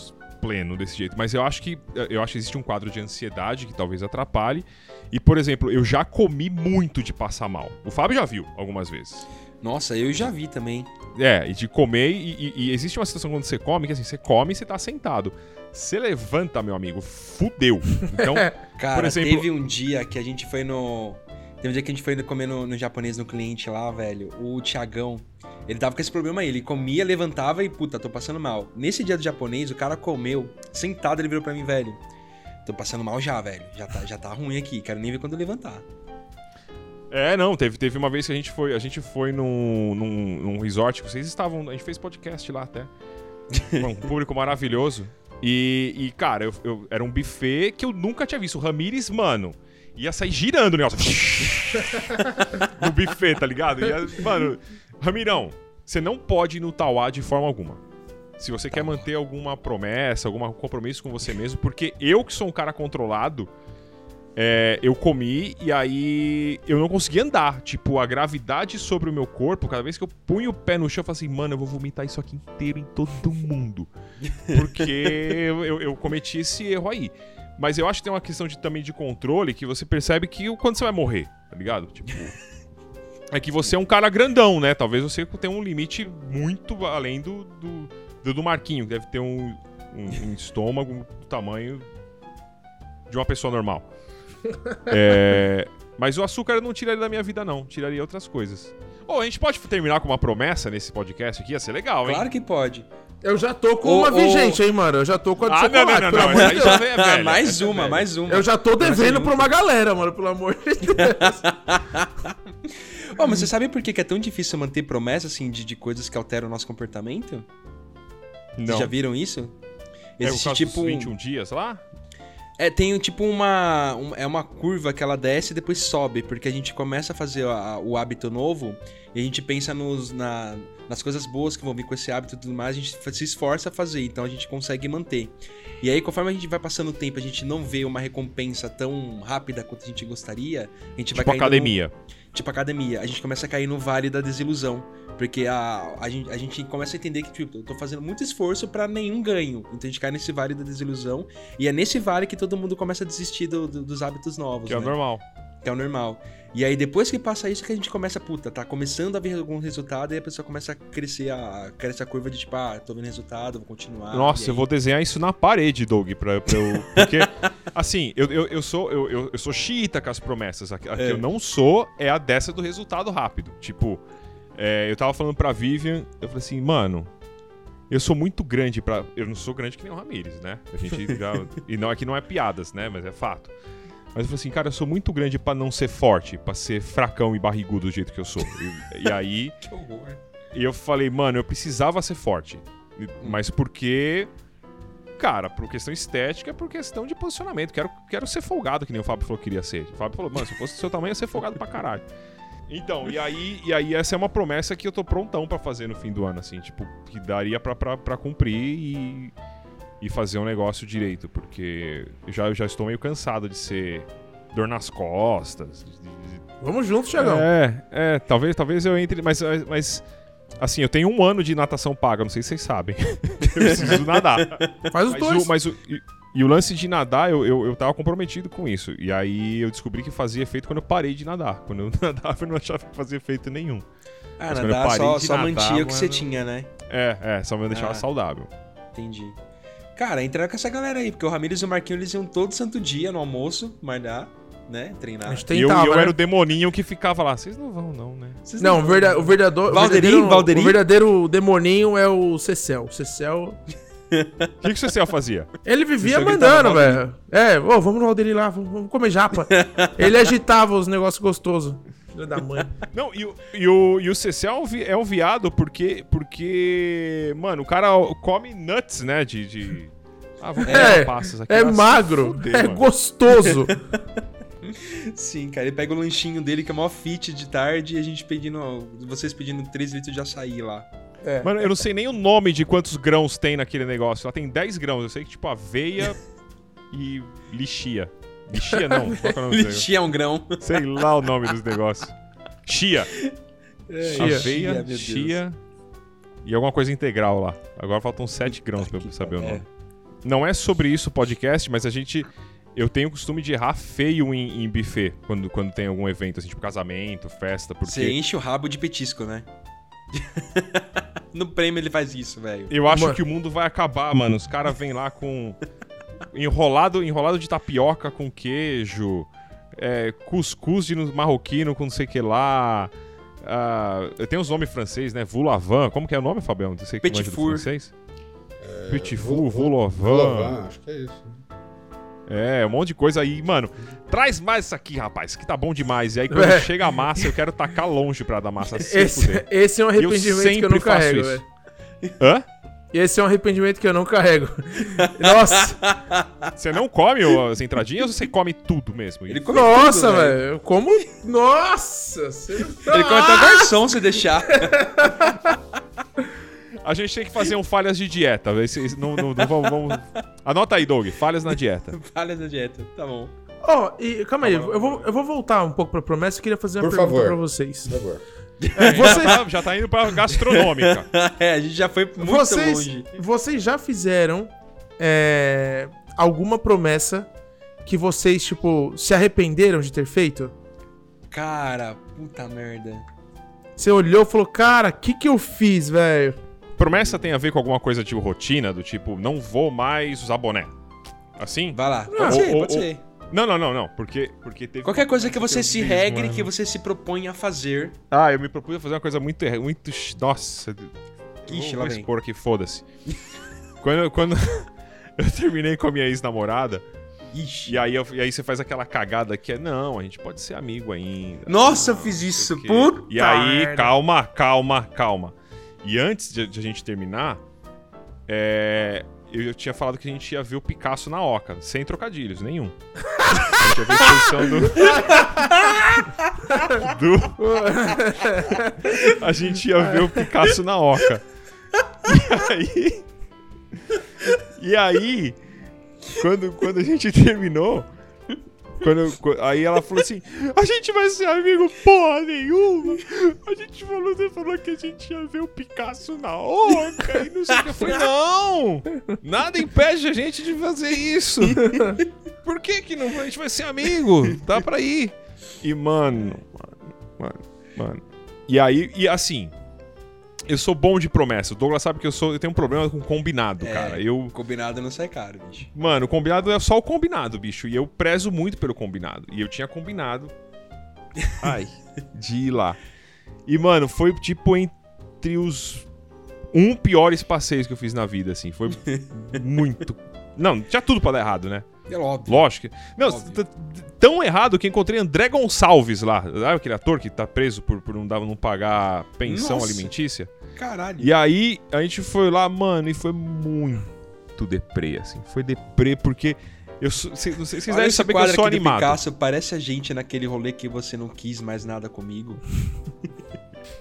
pleno desse jeito. Mas eu acho que. Eu acho que existe um quadro de ansiedade que talvez atrapalhe. E, por exemplo, eu já comi muito de passar mal. O Fábio já viu algumas vezes. Nossa, eu já vi também. É, e de comer, e, e- e existe uma situação quando você come, que assim, você come e você tá sentado. Você levanta, meu amigo, fudeu. Então, Cara, Por exemplo- teve um dia que a gente foi no. Teve um dia que a gente foi comer no, no japonês no cliente lá, velho. O Thiagão. Ele tava com esse problema aí. Ele comia, levantava e, puta, tô passando mal. Nesse dia do japonês, o cara comeu, sentado, ele virou pra mim, velho. Tô passando mal já, velho. Já tá, já tá ruim aqui. Quero nem ver quando eu levantar. É, não, teve, teve uma vez que a gente foi, a gente foi num, num, num resort, que vocês estavam, a gente fez podcast lá até. um público maravilhoso. E, e, cara, eu, eu- era um buffet que eu nunca tinha visto. O Ramires, mano, ia sair girando o negócio. no buffet, tá ligado? Ia- mano, Ramirão, você não pode ir no Tauá de forma alguma. Se você quer manter alguma promessa, algum compromisso com você mesmo, porque eu que sou um cara controlado, é, eu comi e aí eu não conseguia andar. Tipo, a gravidade sobre o meu corpo, cada vez que eu punho o pé no chão, eu falei assim, mano, eu vou vomitar isso aqui inteiro em todo mundo. Porque eu, eu- cometi esse erro aí. Mas eu acho que tem uma questão de, também de controle que você percebe que quando você vai morrer, tá ligado? Tipo. É que você é um cara grandão, né? Talvez você tenha um limite muito além do, do, do, do Marquinho, que deve ter um, um- um estômago do tamanho de uma pessoa normal. É, mas o açúcar eu não tiraria da minha vida, não. Tiraria outras coisas. Ô, a gente pode terminar com uma promessa nesse podcast aqui? Ia ser legal, hein? Claro que pode. Eu já tô com Ô, uma ô. vigente, hein, mano? Eu já tô com a de Ah, não, chocolate, não, não, pelo não. já é Ah, velha, mais é uma, velha. mais uma. Eu já tô devendo pra uma galera, mano, pelo amor de Deus. Ô, mas você sabe por que é tão difícil manter promessa, assim, de, de coisas que alteram o nosso comportamento? Não. Vocês já viram isso? É o Existe caso tipo. dos um- 21 dias lá? É, tem tipo uma, um- É uma curva que ela desce e depois sobe, porque a gente começa a fazer a- o hábito novo e a gente pensa nos, na- nas coisas boas que vão vir com esse hábito e tudo mais, a gente se esforça a fazer, então a gente consegue manter. E aí, conforme a gente vai passando o tempo, a gente não vê uma recompensa tão rápida quanto a gente gostaria, a gente vai Tipo caindo no- academia. Tipo academia, a gente começa a cair no vale da desilusão. Porque a, a, gente, a gente começa a entender que, tipo, eu tô fazendo muito esforço pra nenhum ganho. Então a gente cai nesse vale da desilusão. E é nesse vale que todo mundo começa a desistir do- do- dos hábitos novos. Que é o né? normal. que é o normal. E aí depois que passa isso que a gente começa, puta, tá começando a ver algum resultado e a pessoa começa a crescer a, cresce a curva de tipo, ah, tô vendo resultado, vou continuar. Nossa, e eu aí- vou desenhar isso na parede, Doug, pra, pra eu. Porque, assim, eu, eu, eu sou, eu, eu, eu sou xiita com as promessas. A, a que É. eu não sou é a dessa do resultado rápido. Tipo, é, eu tava falando pra Vivian, eu falei assim, mano. Eu sou muito grande pra. Eu não sou grande que nem o Ramires, né? A gente já. e não, aqui não é piadas, né? Mas é fato. Mas eu falei assim, cara, eu sou muito grande pra não ser forte, pra ser fracão e barrigudo do jeito que eu sou. E, e aí. Que horror. E eu falei, mano, eu precisava ser forte. E- Mas porque. Cara, por questão estética, por questão de posicionamento. Quero, quero ser folgado, que nem o Fábio falou que queria ser. O Fábio falou, mano, se eu fosse do seu tamanho, eu ia ser folgado pra caralho. Então, e aí, e aí essa é uma promessa que eu tô prontão pra fazer no fim do ano, assim, tipo, que daria pra, pra, pra cumprir e, e fazer um negócio direito, porque eu já, eu já estou meio cansado de ser dor nas costas, de- de- Vamos juntos, Thiagão. é, é, talvez, talvez eu entre, mas, mas assim, eu tenho um ano de natação paga, não sei se vocês sabem. eu preciso nadar. Faz os Mas, dois. o, mas o, e, e o lance de nadar, eu, eu, eu tava comprometido com isso. E aí eu descobri que fazia efeito quando eu parei de nadar. Quando eu nadava, eu não achava que fazia efeito nenhum. Ah, Mas nadar parei só, de só nadar, mantinha o que você tinha, né? É, é, só me deixava Ah. saudável. Entendi. Cara, entrar com essa galera aí, porque o Ramires e o Marquinhos eles iam todo santo dia no almoço, malhar, né? Treinar. A gente E eu, tentava, e eu né? era o demoninho que ficava lá. Vocês não vão, não, né? Vocês Não, o, vão- verda, o verdadeiro. Valderim? o verdadeiro? O verdadeiro demoninho é o Cecel. O Cecel. O que, que você Cecel fazia? Ele vivia mandando, velho. É, ô, vamos no Valderim lá, vamos, vamos comer japa. Ele agitava os negócios gostosos. Filho da mãe. Não, e, o- e o, e o CC é um, vi- é um viado porque, porque. Mano, o cara come nuts, né? De. de... Ah, vou comer É, passas aqui. É se magro, fuder, é mano. gostoso. Sim, cara, ele pega o lanchinho dele, que é mó fit de tarde, e a gente pedindo. Vocês pedindo 3 litros de açaí lá. É. Mano, eu não sei nem o nome de quantos grãos tem naquele negócio. Ela tem 10 grãos. Eu sei que, tipo, aveia e lixia. Lixia não. Qual que é o nome? Lixia é um grão. Sei lá o nome dos negócios. Chia. Chia. Aveia, meu Deus. chia e alguma coisa integral lá. Agora faltam 7 grãos pra eu saber o nome. Não é sobre isso o podcast, mas a gente. Eu tenho o costume de errar feio em, em buffet quando, quando tem algum evento, assim, tipo casamento, festa, porque. Você enche o rabo de petisco, né? no prêmio ele faz isso, velho. Eu acho Mano. que o mundo vai acabar, mano. Os caras vêm lá com. Enrolado, enrolado de tapioca com queijo. É, cuscuz de marroquino com não sei o que lá. Ah, tem os nomes francês, né? Voulavan. Como que é o nome, Fabião? Você que Petit four. francês? Volovan, acho que é isso. É, um monte de coisa aí. Mano, traz mais isso aqui, rapaz. Aqui tá bom demais. E aí, quando É. chega a massa, eu quero tacar longe pra dar massa. Se Esse, fuder. esse é um E eu arrependimento que eu sempre não faço carrego, isso. velho. Hã? Esse é um arrependimento que eu não carrego. Nossa, Você não come as entradinhas ou você come tudo mesmo? Ele come nossa, tudo, velho. Eu como. Nossa! você- Ele come até o garçom se deixar. A gente tem que fazer um falhas de dieta. Esse- não, não- não vamos, vamos- Anota aí, Doug. Falhas na dieta. Falha da dieta, tá bom. Ó, e calma aí, eu vou, eu vou voltar um pouco pra promessa e queria fazer uma Por pergunta favor. pra vocês. Por favor. Vocês, Já tá, já tá indo pra gastronômica. é, a gente já foi muito vocês, longe. vocês já fizeram é, alguma promessa que vocês, tipo, se arrependeram de ter feito? Cara, puta merda. Você olhou e falou, cara, o que que eu fiz, velho? Promessa tem a ver com alguma coisa tipo rotina, do tipo, não vou mais usar boné. Assim? Vai lá, pode Ah, ser, ou- pode ou- ser. Não, não, não, não. Porque, porque teve. Qualquer coisa que você eu se fiz, regre, mano. que você se propõe a fazer. Ah, eu me propus a fazer uma coisa muito. muito nossa. Ixi, lá vem. expor aqui, foda-se. quando quando eu terminei com a minha ex-namorada, Ixi. e aí, eu- e aí você faz aquela cagada que é, não, a gente pode ser amigo ainda. Nossa, eu não, fiz não sei isso, puta E aí, merda. calma, calma, calma. E antes de, de a gente terminar, é, eu, tinha falado que a gente ia ver o Picasso na Oca, sem trocadilhos, nenhum. A gente ia ver a exposição do. do... A gente ia ver o Picasso na Oca. E aí. E aí, quando, quando a gente terminou. Quando, qu- aí ela falou assim: A gente vai ser amigo porra nenhuma. A gente falou, você falou que a gente ia ver o Picasso na Oca e não sei o que. Eu falei: Não! Nada impede a gente de fazer isso. Por que que não? A gente vai ser amigo. Dá pra ir. E, mano, mano, mano. E aí, e assim, eu sou bom de promessa. O Douglas sabe que eu sou, eu tenho um problema com combinado, É. cara. Eu, Combinado não sai caro, bicho. mano, combinado é só o combinado, bicho. E eu prezo muito pelo combinado. E eu tinha combinado. Ai, de ir lá. E, mano, foi tipo entre os um piores passeios que eu fiz na vida, assim. Foi muito. Não, tinha tudo pra dar errado, né? É óbvio. Lógico. que- Não, Óbvio. tão errado que encontrei André Gonçalves lá. Sabe aquele ator que tá preso por, por não, dar, não pagar pensão Nossa. alimentícia? Caralho. E aí a gente foi lá, mano, e foi muito deprê, assim. Foi deprê porque. Eu sou, cê- não sei- vocês devem saber que eu sou animado. Picasso, parece a gente naquele rolê que você não quis mais nada comigo.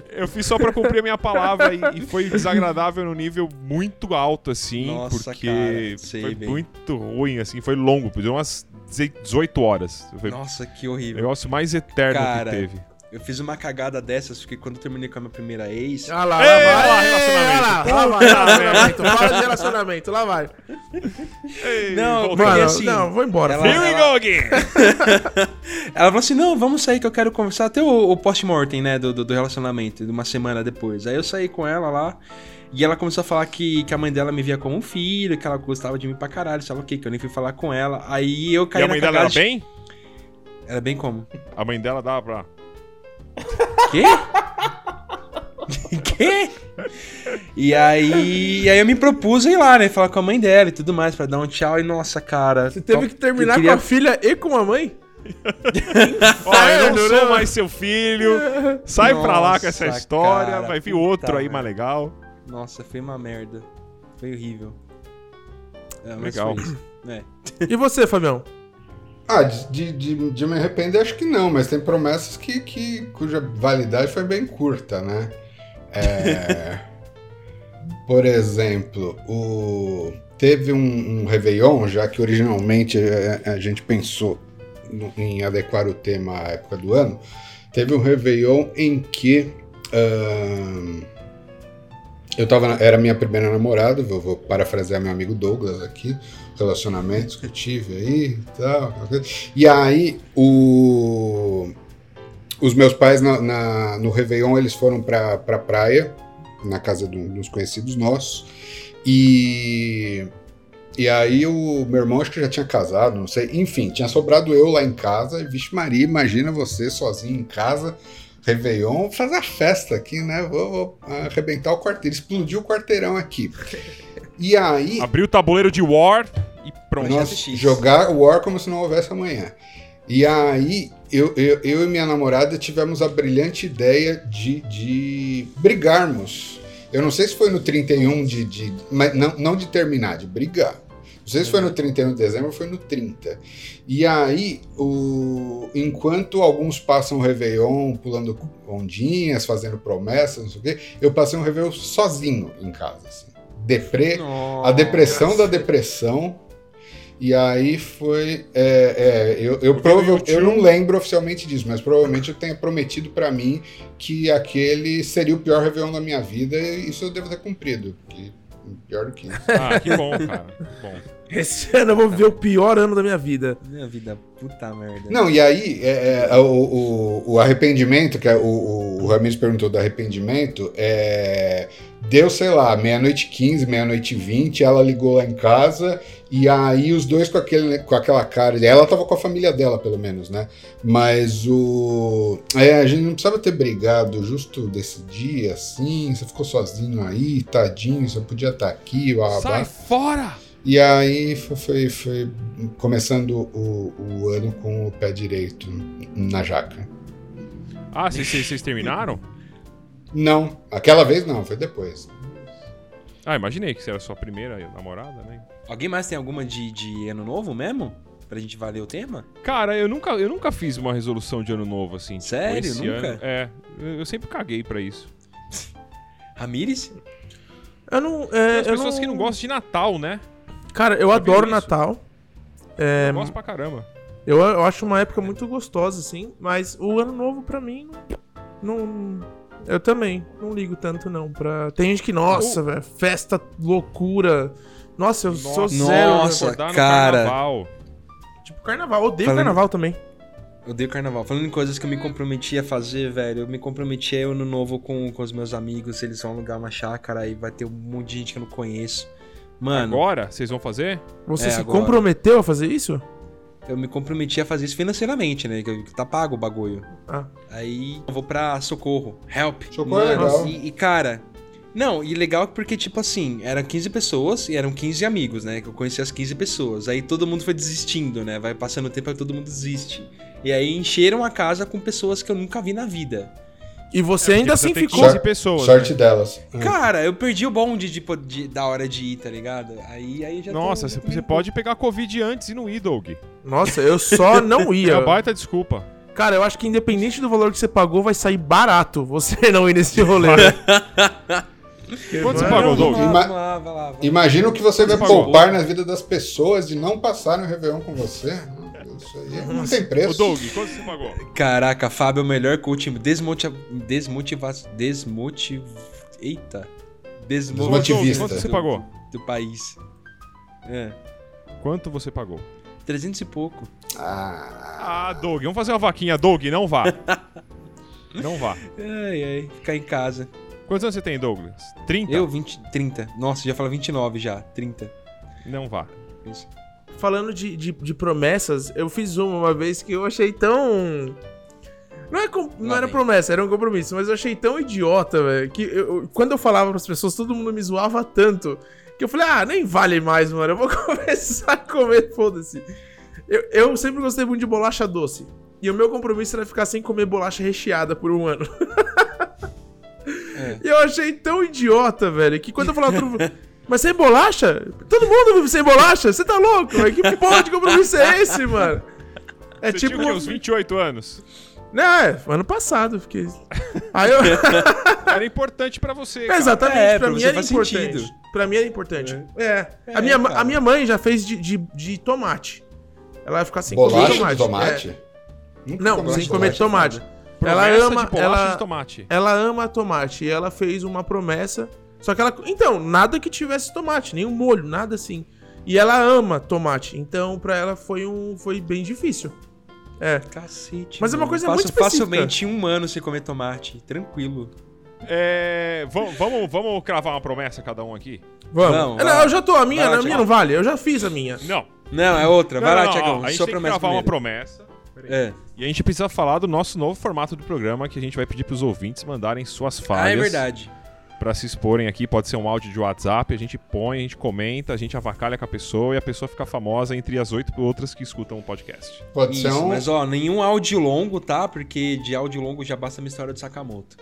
Eu fiz só pra cumprir a minha palavra e, e foi desagradável no nível muito alto, assim, Nossa, porque cara, sei, foi bem. muito ruim, assim, foi longo, deu umas 18 horas. Foi Nossa, que o horrível. negócio mais eterno Cara, que teve. Eu fiz uma cagada dessas, porque quando eu terminei com a minha primeira ex. Ah lá, Ei, lá vai. olha lá, Ei, relacionamento. Lá, lá vai, relacionamento. Fala de relacionamento, lá vai. Ei, Não. Porque Mano, assim, não, vou embora. ela- Here we go again! Ela falou assim: não, vamos sair que eu quero conversar até o, o post-mortem, né? Do, do, do relacionamento, de uma semana depois. Aí eu saí com ela lá. E ela começou a falar que, que a mãe dela me via como um filho, que ela gostava de mim pra caralho, sei lá o que, que eu nem fui falar com ela. Aí eu caí E a mãe dela era de- bem? Era bem como? A mãe dela dava pra. Quê? Quê? E aí, e aí eu me propus a ir lá, né? Falar com a mãe dela e tudo mais, pra dar um tchau. E nossa, cara. Você teve top- que terminar queria- com a filha e com a mãe? Ó, eu não Inferno, sou né? mais seu filho. Sai pra lá com essa Nossa, história. cara, vai vir outro aí merda. mais legal. Nossa, foi uma merda. Foi horrível. É, Legal. foi. É. E você, Fabião? Ah, de, de, de, de me arrepender, acho que não, mas tem promessas que, que, cuja validade foi bem curta, né? É, por exemplo, o, teve um, um Réveillon, já que originalmente a, a gente pensou em adequar o tema à época do ano, teve um Réveillon em que ahn, eu tava, era minha primeira namorada, vou, vou parafrasear meu amigo Douglas aqui, relacionamentos que eu tive aí e tal. E aí, o, os meus pais na, na- no Réveillon, eles foram pra, pra praia, na casa de dos conhecidos nossos, e, e aí o meu irmão acho que já tinha casado, não sei, enfim, tinha sobrado eu lá em casa, e vixe Maria, imagina você sozinho em casa, Réveillon, fazer a festa aqui, né? Vou, vou arrebentar o quarteiro, explodir o quarteirão aqui. E aí, Abriu o tabuleiro de War e pronto. Nós jogar War como se não houvesse amanhã. E aí, eu, eu, eu e minha namorada tivemos a brilhante ideia de, de brigarmos. Eu não sei se foi no 31 de. de mas não, não de terminar, de brigar. Não sei se foi no 31 de dezembro ou foi no 30. E aí, o, enquanto alguns passam o Réveillon pulando ondinhas, fazendo promessas, não sei o quê, eu passei um Réveillon sozinho em casa. Assim. Deprê, a depressão da depressão. E aí foi. é, é, eu, eu, prova- YouTube. eu não lembro oficialmente disso, mas provavelmente eu tenha prometido pra mim que aquele seria o pior Réveillon da minha vida e isso eu devo ter cumprido. Pior do que isso. Ah, que bom, cara. Que bom. Esse ano eu vou viver o pior ano da minha vida. Minha vida, puta merda. Não, e aí é, é, o, o, o arrependimento, que é, o, o, Ramires perguntou do arrependimento, é, deu, sei lá, meia-noite 15, meia-noite 20, ela ligou lá em casa, e aí os dois com, aquele, com aquela cara, ela tava com a família dela, pelo menos, né? Mas o. É, a gente não precisava ter brigado justo desse dia, assim, você ficou sozinho aí, tadinho, você podia estar aqui, blá, blá, blá. Sai fora! E aí foi, foi, foi começando o, o ano com o pé direito na jaca. Ah, vocês- terminaram? Não, aquela vez não, foi depois. Ah, imaginei que você era sua primeira namorada, né? Alguém mais tem alguma de, de ano novo mesmo? Pra gente valer o tema? Cara, eu nunca, eu nunca fiz uma resolução de ano novo, assim. tipo, Sério? esse Nunca? ano- é, eu, sempre caguei pra isso. Ramires? Eu não. Tem É, as eu pessoas que não gostam de Natal, né? Cara, eu Já adoro isso? Natal. É, Eu gosto pra caramba. eu, eu acho uma época muito gostosa, assim. Mas o ano novo, pra mim, não. não- eu também não ligo tanto, não. Pra... Tem gente que, nossa, velho, festa loucura. Nossa, eu sou Nossa. zero. Nossa, cara. carnaval. Tipo, carnaval. Odeio Falando- carnaval também. Eu odeio carnaval. Falando em coisas que eu me comprometi a fazer, velho, eu me comprometi a ir ano novo com, com os meus amigos. Eles vão alugar uma chácara e vai ter um monte de gente que eu não conheço. Mano, Agora, vocês vão fazer? Você É, se agora. comprometeu a fazer isso? eu me comprometi a fazer isso financeiramente, né? Que tá pago o bagulho. Ah. Aí eu vou pra Socorro. Help. Socorro é legal. E, e, cara. Não, e legal porque, tipo assim, eram 15 pessoas e eram 15 amigos, né? Que eu conheci as 15 pessoas. Aí todo mundo foi desistindo, né? Vai passando o tempo e todo mundo desiste. E aí encheram a casa com pessoas que eu nunca vi na vida. E você É, ainda assim ficou. 15 pessoas. Sorte né? delas. Cara, eu perdi o bonde de, de- da hora de ir, tá ligado? Aí, aí já tô- Nossa, já você tô você pode pegar Covid antes e não ir, Doug. Nossa, eu só não É ia. uma baita desculpa. Cara, eu acho que independente do valor que você pagou, vai sair barato você não ir nesse rolê. Quanto você pagou, Doug? Imagina o que você vai pagou? poupar na vida das pessoas de não passarem o Réveillon com você. Isso aí não tem Ô, preço. Doug, quanto você pagou? Caraca, Fábio é o melhor coach desmotiva... desmotiva... desmotiv... Eita. Desmo... Desmotivista. Quanto você pagou? Do país. É. Quanto você pagou? 300 e pouco. Ah, Ah, Doug, vamos fazer uma vaquinha. Doug, não vá. Não vá. Ai, ai. Ficar em casa. Quantos anos você tem, Douglas? 30? Eu, 20... 30. Nossa, já fala 29 já. 30. Não vá. Isso. Falando de, de, de promessas, eu fiz uma uma vez que eu achei tão. Não, é com- não Lá era promessa, era um compromisso, mas eu achei tão idiota, velho, que eu- quando eu falava pras pessoas, todo mundo me zoava tanto, que eu falei, ah, nem vale mais, mano, eu vou começar a comer, foda-se. Eu, eu sempre gostei muito de bolacha doce, e o meu compromisso era ficar sem comer bolacha recheada por um ano. É. E eu achei tão idiota, velho, que quando eu falava mas sem bolacha? Todo mundo vive sem bolacha? Você tá louco? Que porra de compromisso é esse, mano? É você tipo. tinha uns 28 anos? Não, é, ano passado, eu fiquei. Aí eu. Era importante pra você, cara. Exatamente, É, pra pra mim era importante. sentido. Pra mim era importante. É. É, a, minha, cara. a minha mãe já fez de, de, de tomate. Ela vai ficar sem bolacha comer de tomate? É. Nunca Não, sem de comer tomate. Promessa ela ama- ela- de tomate. Ela ama tomate e ela fez uma promessa. Só que ela. Então, nada que tivesse tomate, nem um molho, nada assim. E ela ama tomate. Então, pra ela foi um. Foi bem difícil. É. Cacete. Mas é uma coisa muito específica. facilmente um ano sem comer tomate. Tranquilo. É, vamos, vamos, vamos cravar uma promessa cada um aqui? Vamos. Não, lá. eu já tô. A minha, lá, a minha não vale. Eu já fiz a minha. Não. Não, é outra. Vai Não, lá, não, Tiagão. A gente Sua tem que promessa gravar uma promessa. É. E a gente precisa falar do nosso novo formato do programa que a gente vai pedir pros ouvintes mandarem suas falhas. Ah, é verdade. Pra se exporem aqui. Pode ser um áudio de WhatsApp, a gente põe, a gente comenta, a gente avacalha com a pessoa e a pessoa fica famosa entre as oito outras que escutam o podcast. Pode ser Isso, um. mas ó, nenhum áudio longo, tá? Porque de áudio longo já basta uma história do Sakamoto.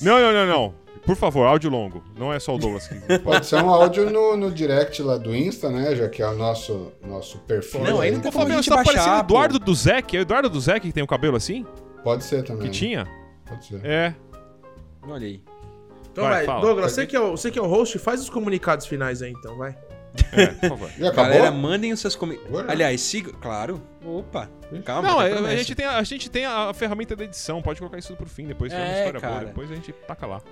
Não, não, não, não. Por favor, áudio longo. Não é só o Douglas que. Pode ser um áudio no, no direct lá do Insta, né? Já que é o nosso, nosso perfil. Não, aí. ainda a Fabiano, gente você tá parecendo pô. Eduardo do Zec. É o Eduardo do Zec que tem o cabelo assim? Pode ser também. Que tinha? Pode ser. É. Olha aí. Então Vai, vai, fala. Douglas, você que, é o, você que é o host, faz os comunicados finais aí, então, vai. É, por favor. Já acabou? Galera, mandem os seus comentários. Aliás, siga. Claro. Opa. Calma. Não, tem a, a promessa. gente tem, a, a gente tem a, a ferramenta da edição. Pode colocar isso tudo por fim. Depois tem uma É, história boa. cara. Depois a gente taca lá.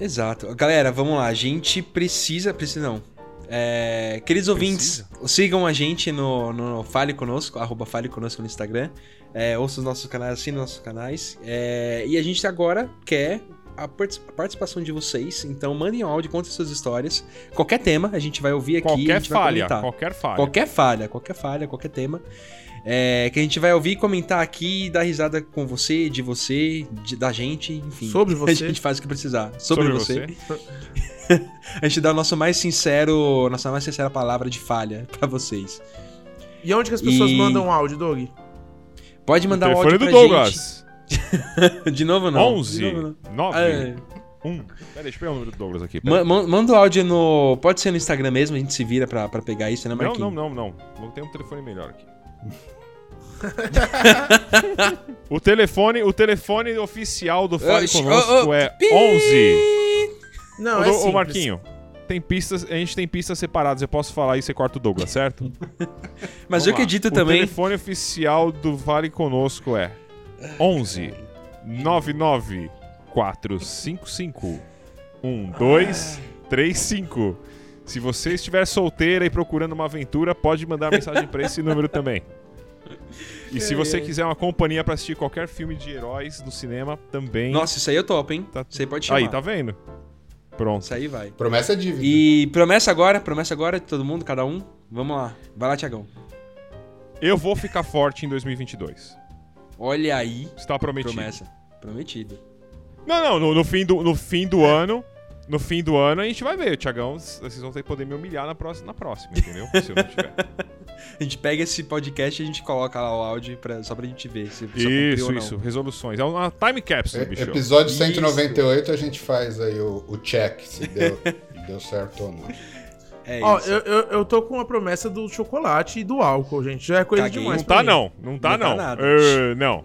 Exato. Galera, vamos lá. A gente precisa. Precisa não. É, queridos ouvintes, sigam a gente no, no Fale Conosco, arroba Fale Conosco no Instagram. É, ouçam os nossos canais, assinem nossos canais. É, e a gente agora quer a partic- a participação de vocês. Então mandem um áudio, contem suas histórias. Qualquer tema, a gente vai ouvir aqui. a Qualquer falha, qualquer falha. Qualquer falha, qualquer falha, qualquer tema. É, que a gente vai ouvir, comentar aqui, dar risada com você, de você, de- da gente, enfim. Sobre A você. gente faz o que precisar. Sobre, você. A gente dá o nosso mais sincero, nossa mais sincera palavra de falha pra vocês. E onde que as pessoas E- mandam áudio, Doug? Pode mandar Telefone áudio do pra Douglas. gente. De novo não. 11 De novo, não. 9 É, 1. Pera, deixa eu pegar o número do Douglas aqui. manda o áudio no. Pode ser no Instagram mesmo, a gente se vira pra, pra pegar isso, né, Não, Marquinhos? não, não, não. Vou ter um telefone melhor aqui. o telefone, o telefone oficial do Fale Conosco oh, oh, é pi- 11. Não, Ô, é ô. Marquinho, tem pistas, a gente tem pistas separadas. Eu posso falar e você corta o Douglas, certo? Mas Vamos eu lá. acredito o também. telefone oficial do Vale Conosco é 11 99 455 1235. Se você estiver solteira e procurando uma aventura, pode mandar mensagem pra esse número também. E se você quiser uma companhia pra assistir qualquer filme de heróis no cinema, também. Nossa, isso aí eu topo, hein? Tá- Isso aí pode chamar. Aí, tá vendo? Pronto. Isso aí vai. Promessa é dívida. E promessa agora, promessa agora de todo mundo, cada um. Vamos lá. Vai lá, Tiagão. Eu vou ficar forte em 2022. Olha aí. Está prometido. Promessa. Prometido. Não, não, no, no fim do, no fim do ano. No fim do ano a gente vai ver, Tiagão. Vocês vão ter que poder me humilhar na próxima, na próxima entendeu? Se eu não tiver. A gente pega esse podcast e a gente coloca lá o áudio pra, só pra gente ver se Isso, ou não. isso. Resoluções. É uma time capsule, E- bicho. Episódio Isso. 198 a gente faz aí o, o check, se deu, deu certo ou não. É Ó, isso. eu, eu, eu tô com a promessa do chocolate e do álcool, gente. Já é coisa Caguei. demais. Não tá, mim. não. Não tá, Não tá não. nada. É, não.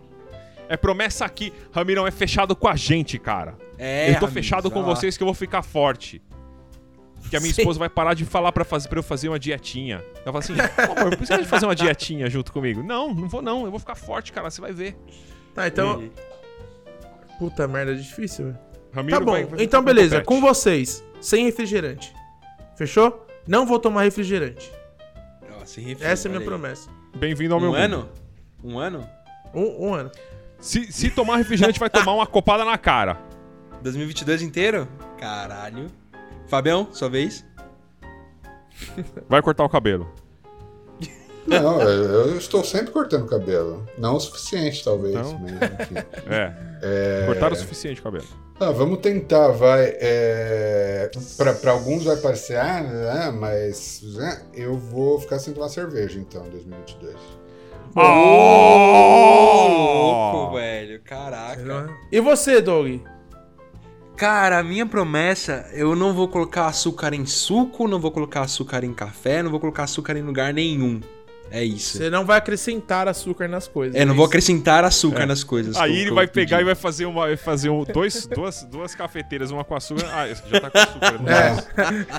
É promessa aqui. Ramirão, é fechado com a gente, cara. É, eu tô fechado com lá. vocês que eu vou ficar forte. Que a minha Sim. esposa vai parar de falar pra, fazer, pra eu fazer uma dietinha. Ela fala assim, "Pô, amor, precisa de fazer uma dietinha junto comigo. Não, não vou não. Eu vou ficar forte, cara. Você vai ver. Tá, então. E- Puta merda, é difícil, velho. Ramiro Tá bom, vai- vai então beleza. Com vocês, sem refrigerante. Fechou? Não vou tomar refrigerante. Ó, sem refri, Essa é a minha promessa. Bem-vindo ao meu Um mundo. ano? Um ano? Um, um ano. Se, se tomar refrigerante, vai tomar uma copada na cara. 2022 inteiro? Caralho. Fabião, sua vez? Vai cortar o cabelo. Não, eu, eu estou sempre cortando cabelo. Não o suficiente, talvez, Não? mas enfim. É. Cortaram o suficiente o cabelo. Ah, vamos tentar, vai. É... Para alguns vai parecer, ah, né, mas né, eu vou ficar sem tomar cerveja então, em 2022. Ô, Oh! louco, velho. Caraca. E você, Doug? Cara, a minha promessa, eu não vou colocar açúcar em suco, não vou colocar açúcar em café, não vou colocar açúcar em lugar nenhum. É isso. Você não vai acrescentar açúcar nas coisas. É, não é vou isso? acrescentar açúcar É. nas coisas. Aí ele vai pegar pedi. e vai fazer uma, vai fazer um, dois, duas, duas cafeteiras, uma com açúcar. Ah, esse já tá com açúcar. Não É.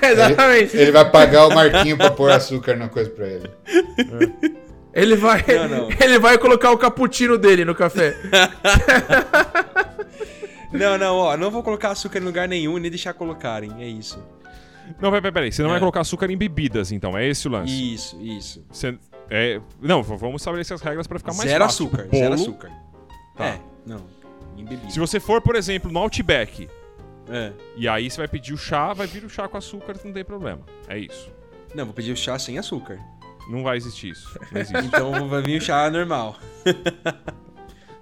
é. Exatamente. Ele vai pagar o Marquinho pra pôr açúcar na coisa pra ele. Ele vai, Não, não. ele vai colocar o cappuccino dele no café. Não, não, ó, não vou colocar açúcar em lugar nenhum e nem deixar colocarem, é isso. Não, peraí, peraí. Você não É. vai colocar açúcar em bebidas, então. É esse o lance. Isso, isso. Você- é, não, vamos estabelecer as regras pra ficar mais zero fácil. açúcar, Bolo, zero açúcar. Tá. É, não. Se você for, por exemplo, no Outback, É. e aí você vai pedir o chá, vai vir o chá com açúcar, não tem problema. É isso. Não, vou pedir o chá sem açúcar. Não vai existir isso. Não existe. Então vai vir o chá normal.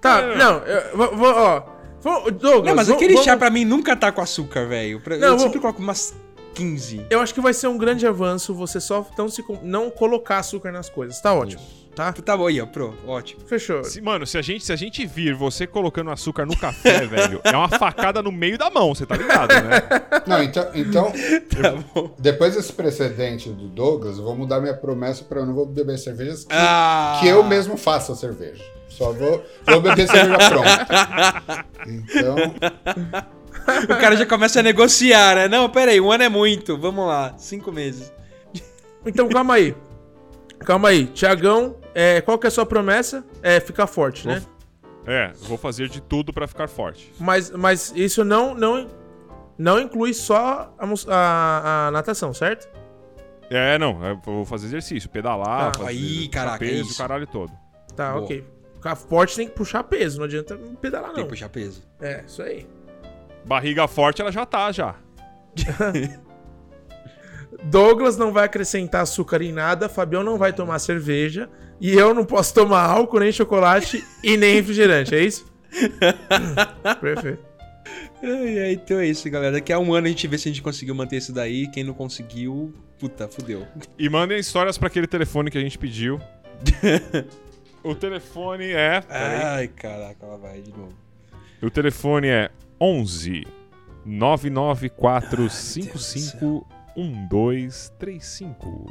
Tá, Não, não, eu vou, vou- ó. Vou- Douglas, Não, mas vou- aquele vamos- chá pra mim nunca tá com açúcar, velho. Eu vou- sempre coloco umas 15. Eu acho que vai ser um grande avanço você só não, se, não colocar açúcar nas coisas. Tá ótimo, tá? Tá bom aí, ó, pro, ótimo. Fechou. Se- mano, se a, gente, se a gente vir você colocando açúcar no café, velho, é uma facada no meio da mão, você tá ligado, né? Não, então, então Tá bom. depois desse precedente do Douglas, eu vou mudar minha promessa pra eu não vou beber cervejas que, Ah! que eu mesmo faça a cerveja. Só vou, vou beber cerveja pronta. Então, O cara já começa a negociar, né? Não, pera aí, um ano é muito. Vamos lá, cinco meses. Então calma aí. Calma aí. Tiagão, é, qual que é a sua promessa? É ficar forte, né? É, vou fazer de tudo pra ficar forte. Mas, mas isso não, não, não inclui só a, a- a natação, certo? É, não, eu vou fazer exercício, pedalar, Tá. fazer Aí, caraca, é peso, isso. o caralho todo. Tá, Boa. ok. Ficar forte tem que puxar peso, não adianta pedalar, Tem não. que puxar peso. É, isso aí. Barriga forte, ela já tá, já. Douglas não vai acrescentar açúcar em nada, Fabião não vai tomar cerveja, e eu não posso tomar álcool, nem chocolate e nem refrigerante, é isso? Perfeito. Então é isso, galera. Daqui a um ano a gente vê se a gente conseguiu manter isso daí. Quem não conseguiu, puta, fudeu. E mandem histórias pra aquele telefone que a gente pediu. o telefone é. Ai, caraca, ela vai de novo. O telefone é 11 994 55 1235.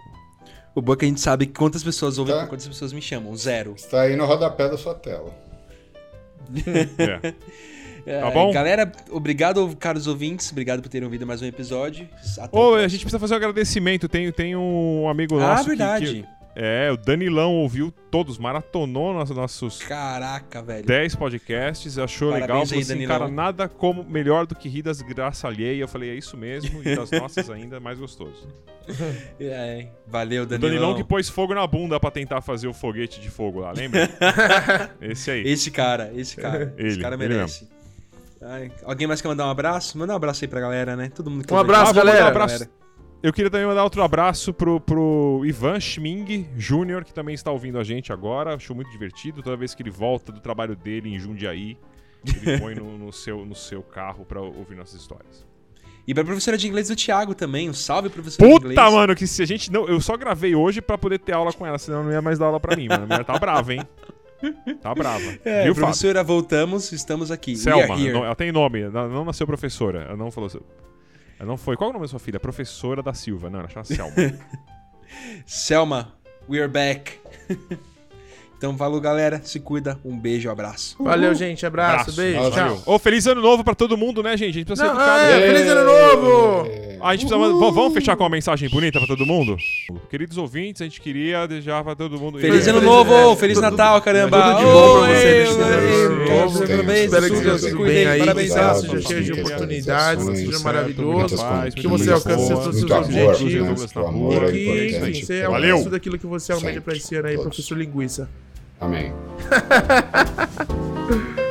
O bom é que a gente sabe quantas pessoas ouvem Tá. quantas pessoas me chamam. Zero. está aí no rodapé da sua tela. É. É, Tá bom? Galera, obrigado, caros ouvintes. Obrigado por terem ouvido mais um episódio. Até o Ô, a gente precisa fazer um agradecimento. Tem, tem um amigo Ah, nosso que- verdade. que, É, o Danilão ouviu todos, maratonou nos nossos Caraca, velho. 10 podcasts, achou Parabéns legal. aí, Falou assim, Danilão. cara, nada como melhor do que rir das graças alheias. Eu falei, é isso mesmo, e das nossas ainda é mais gostoso. É, valeu, O Danilão. Danilão que pôs fogo na bunda pra tentar fazer o foguete de fogo lá, lembra? Esse aí. Esse cara, esse cara. esse Ele, cara ele merece. Ai, alguém mais quer mandar um abraço? Manda um abraço aí pra galera, né? Todo mundo quer Um abraço, Ah, galera. um abraço. Eu queria também mandar outro abraço pro, pro Ivan Schming Jr., que também está ouvindo a gente agora. Achou muito divertido. Toda vez que ele volta do trabalho dele em Jundiaí, ele põe no, no seu, no seu carro pra ouvir nossas histórias. E pra professora de inglês do Thiago também. Um salve, professora de inglês. Puta, mano, que se a gente não. Eu só gravei hoje pra poder ter aula com ela, senão não ia mais dar aula pra mim, mano. A mulher tá brava, hein? Tá brava. É, Viu, Fábio? professora, voltamos, estamos aqui. Selma, não- ela tem nome, ela não nasceu professora. Ela não falou. Ela não foi. Qual é o nome da sua filha? Professora da Silva. Não, ela chama Selma. Selma, we are back. Então, falou, galera. Se cuida. Um beijo, abraço. Valeu, gente. Abraço, Abraço. beijo. Valeu. Tchau. Ô, feliz ano novo pra todo mundo, né, gente? A gente precisa ser Não, educado. é, feliz ano novo! A gente precisa. Vamos, vamos fechar com uma mensagem bonita pra todo mundo? Queridos ouvintes, a gente queria desejar pra todo mundo. Feliz É, ano novo! é, Feliz Natal, caramba! tudo de bom pra você Oi, nesse oi, ano oi, novo. Parabéns, Espero que seja se cuidem, bem aí, parabéns, que cheio de oportunidades, seja maravilhoso, que você alcance todos os seus objetivos. né? É Que, enfim, você Valeu. alcance tudo aquilo que você almeja pra esse ano aí, professor Linguiça. Amém.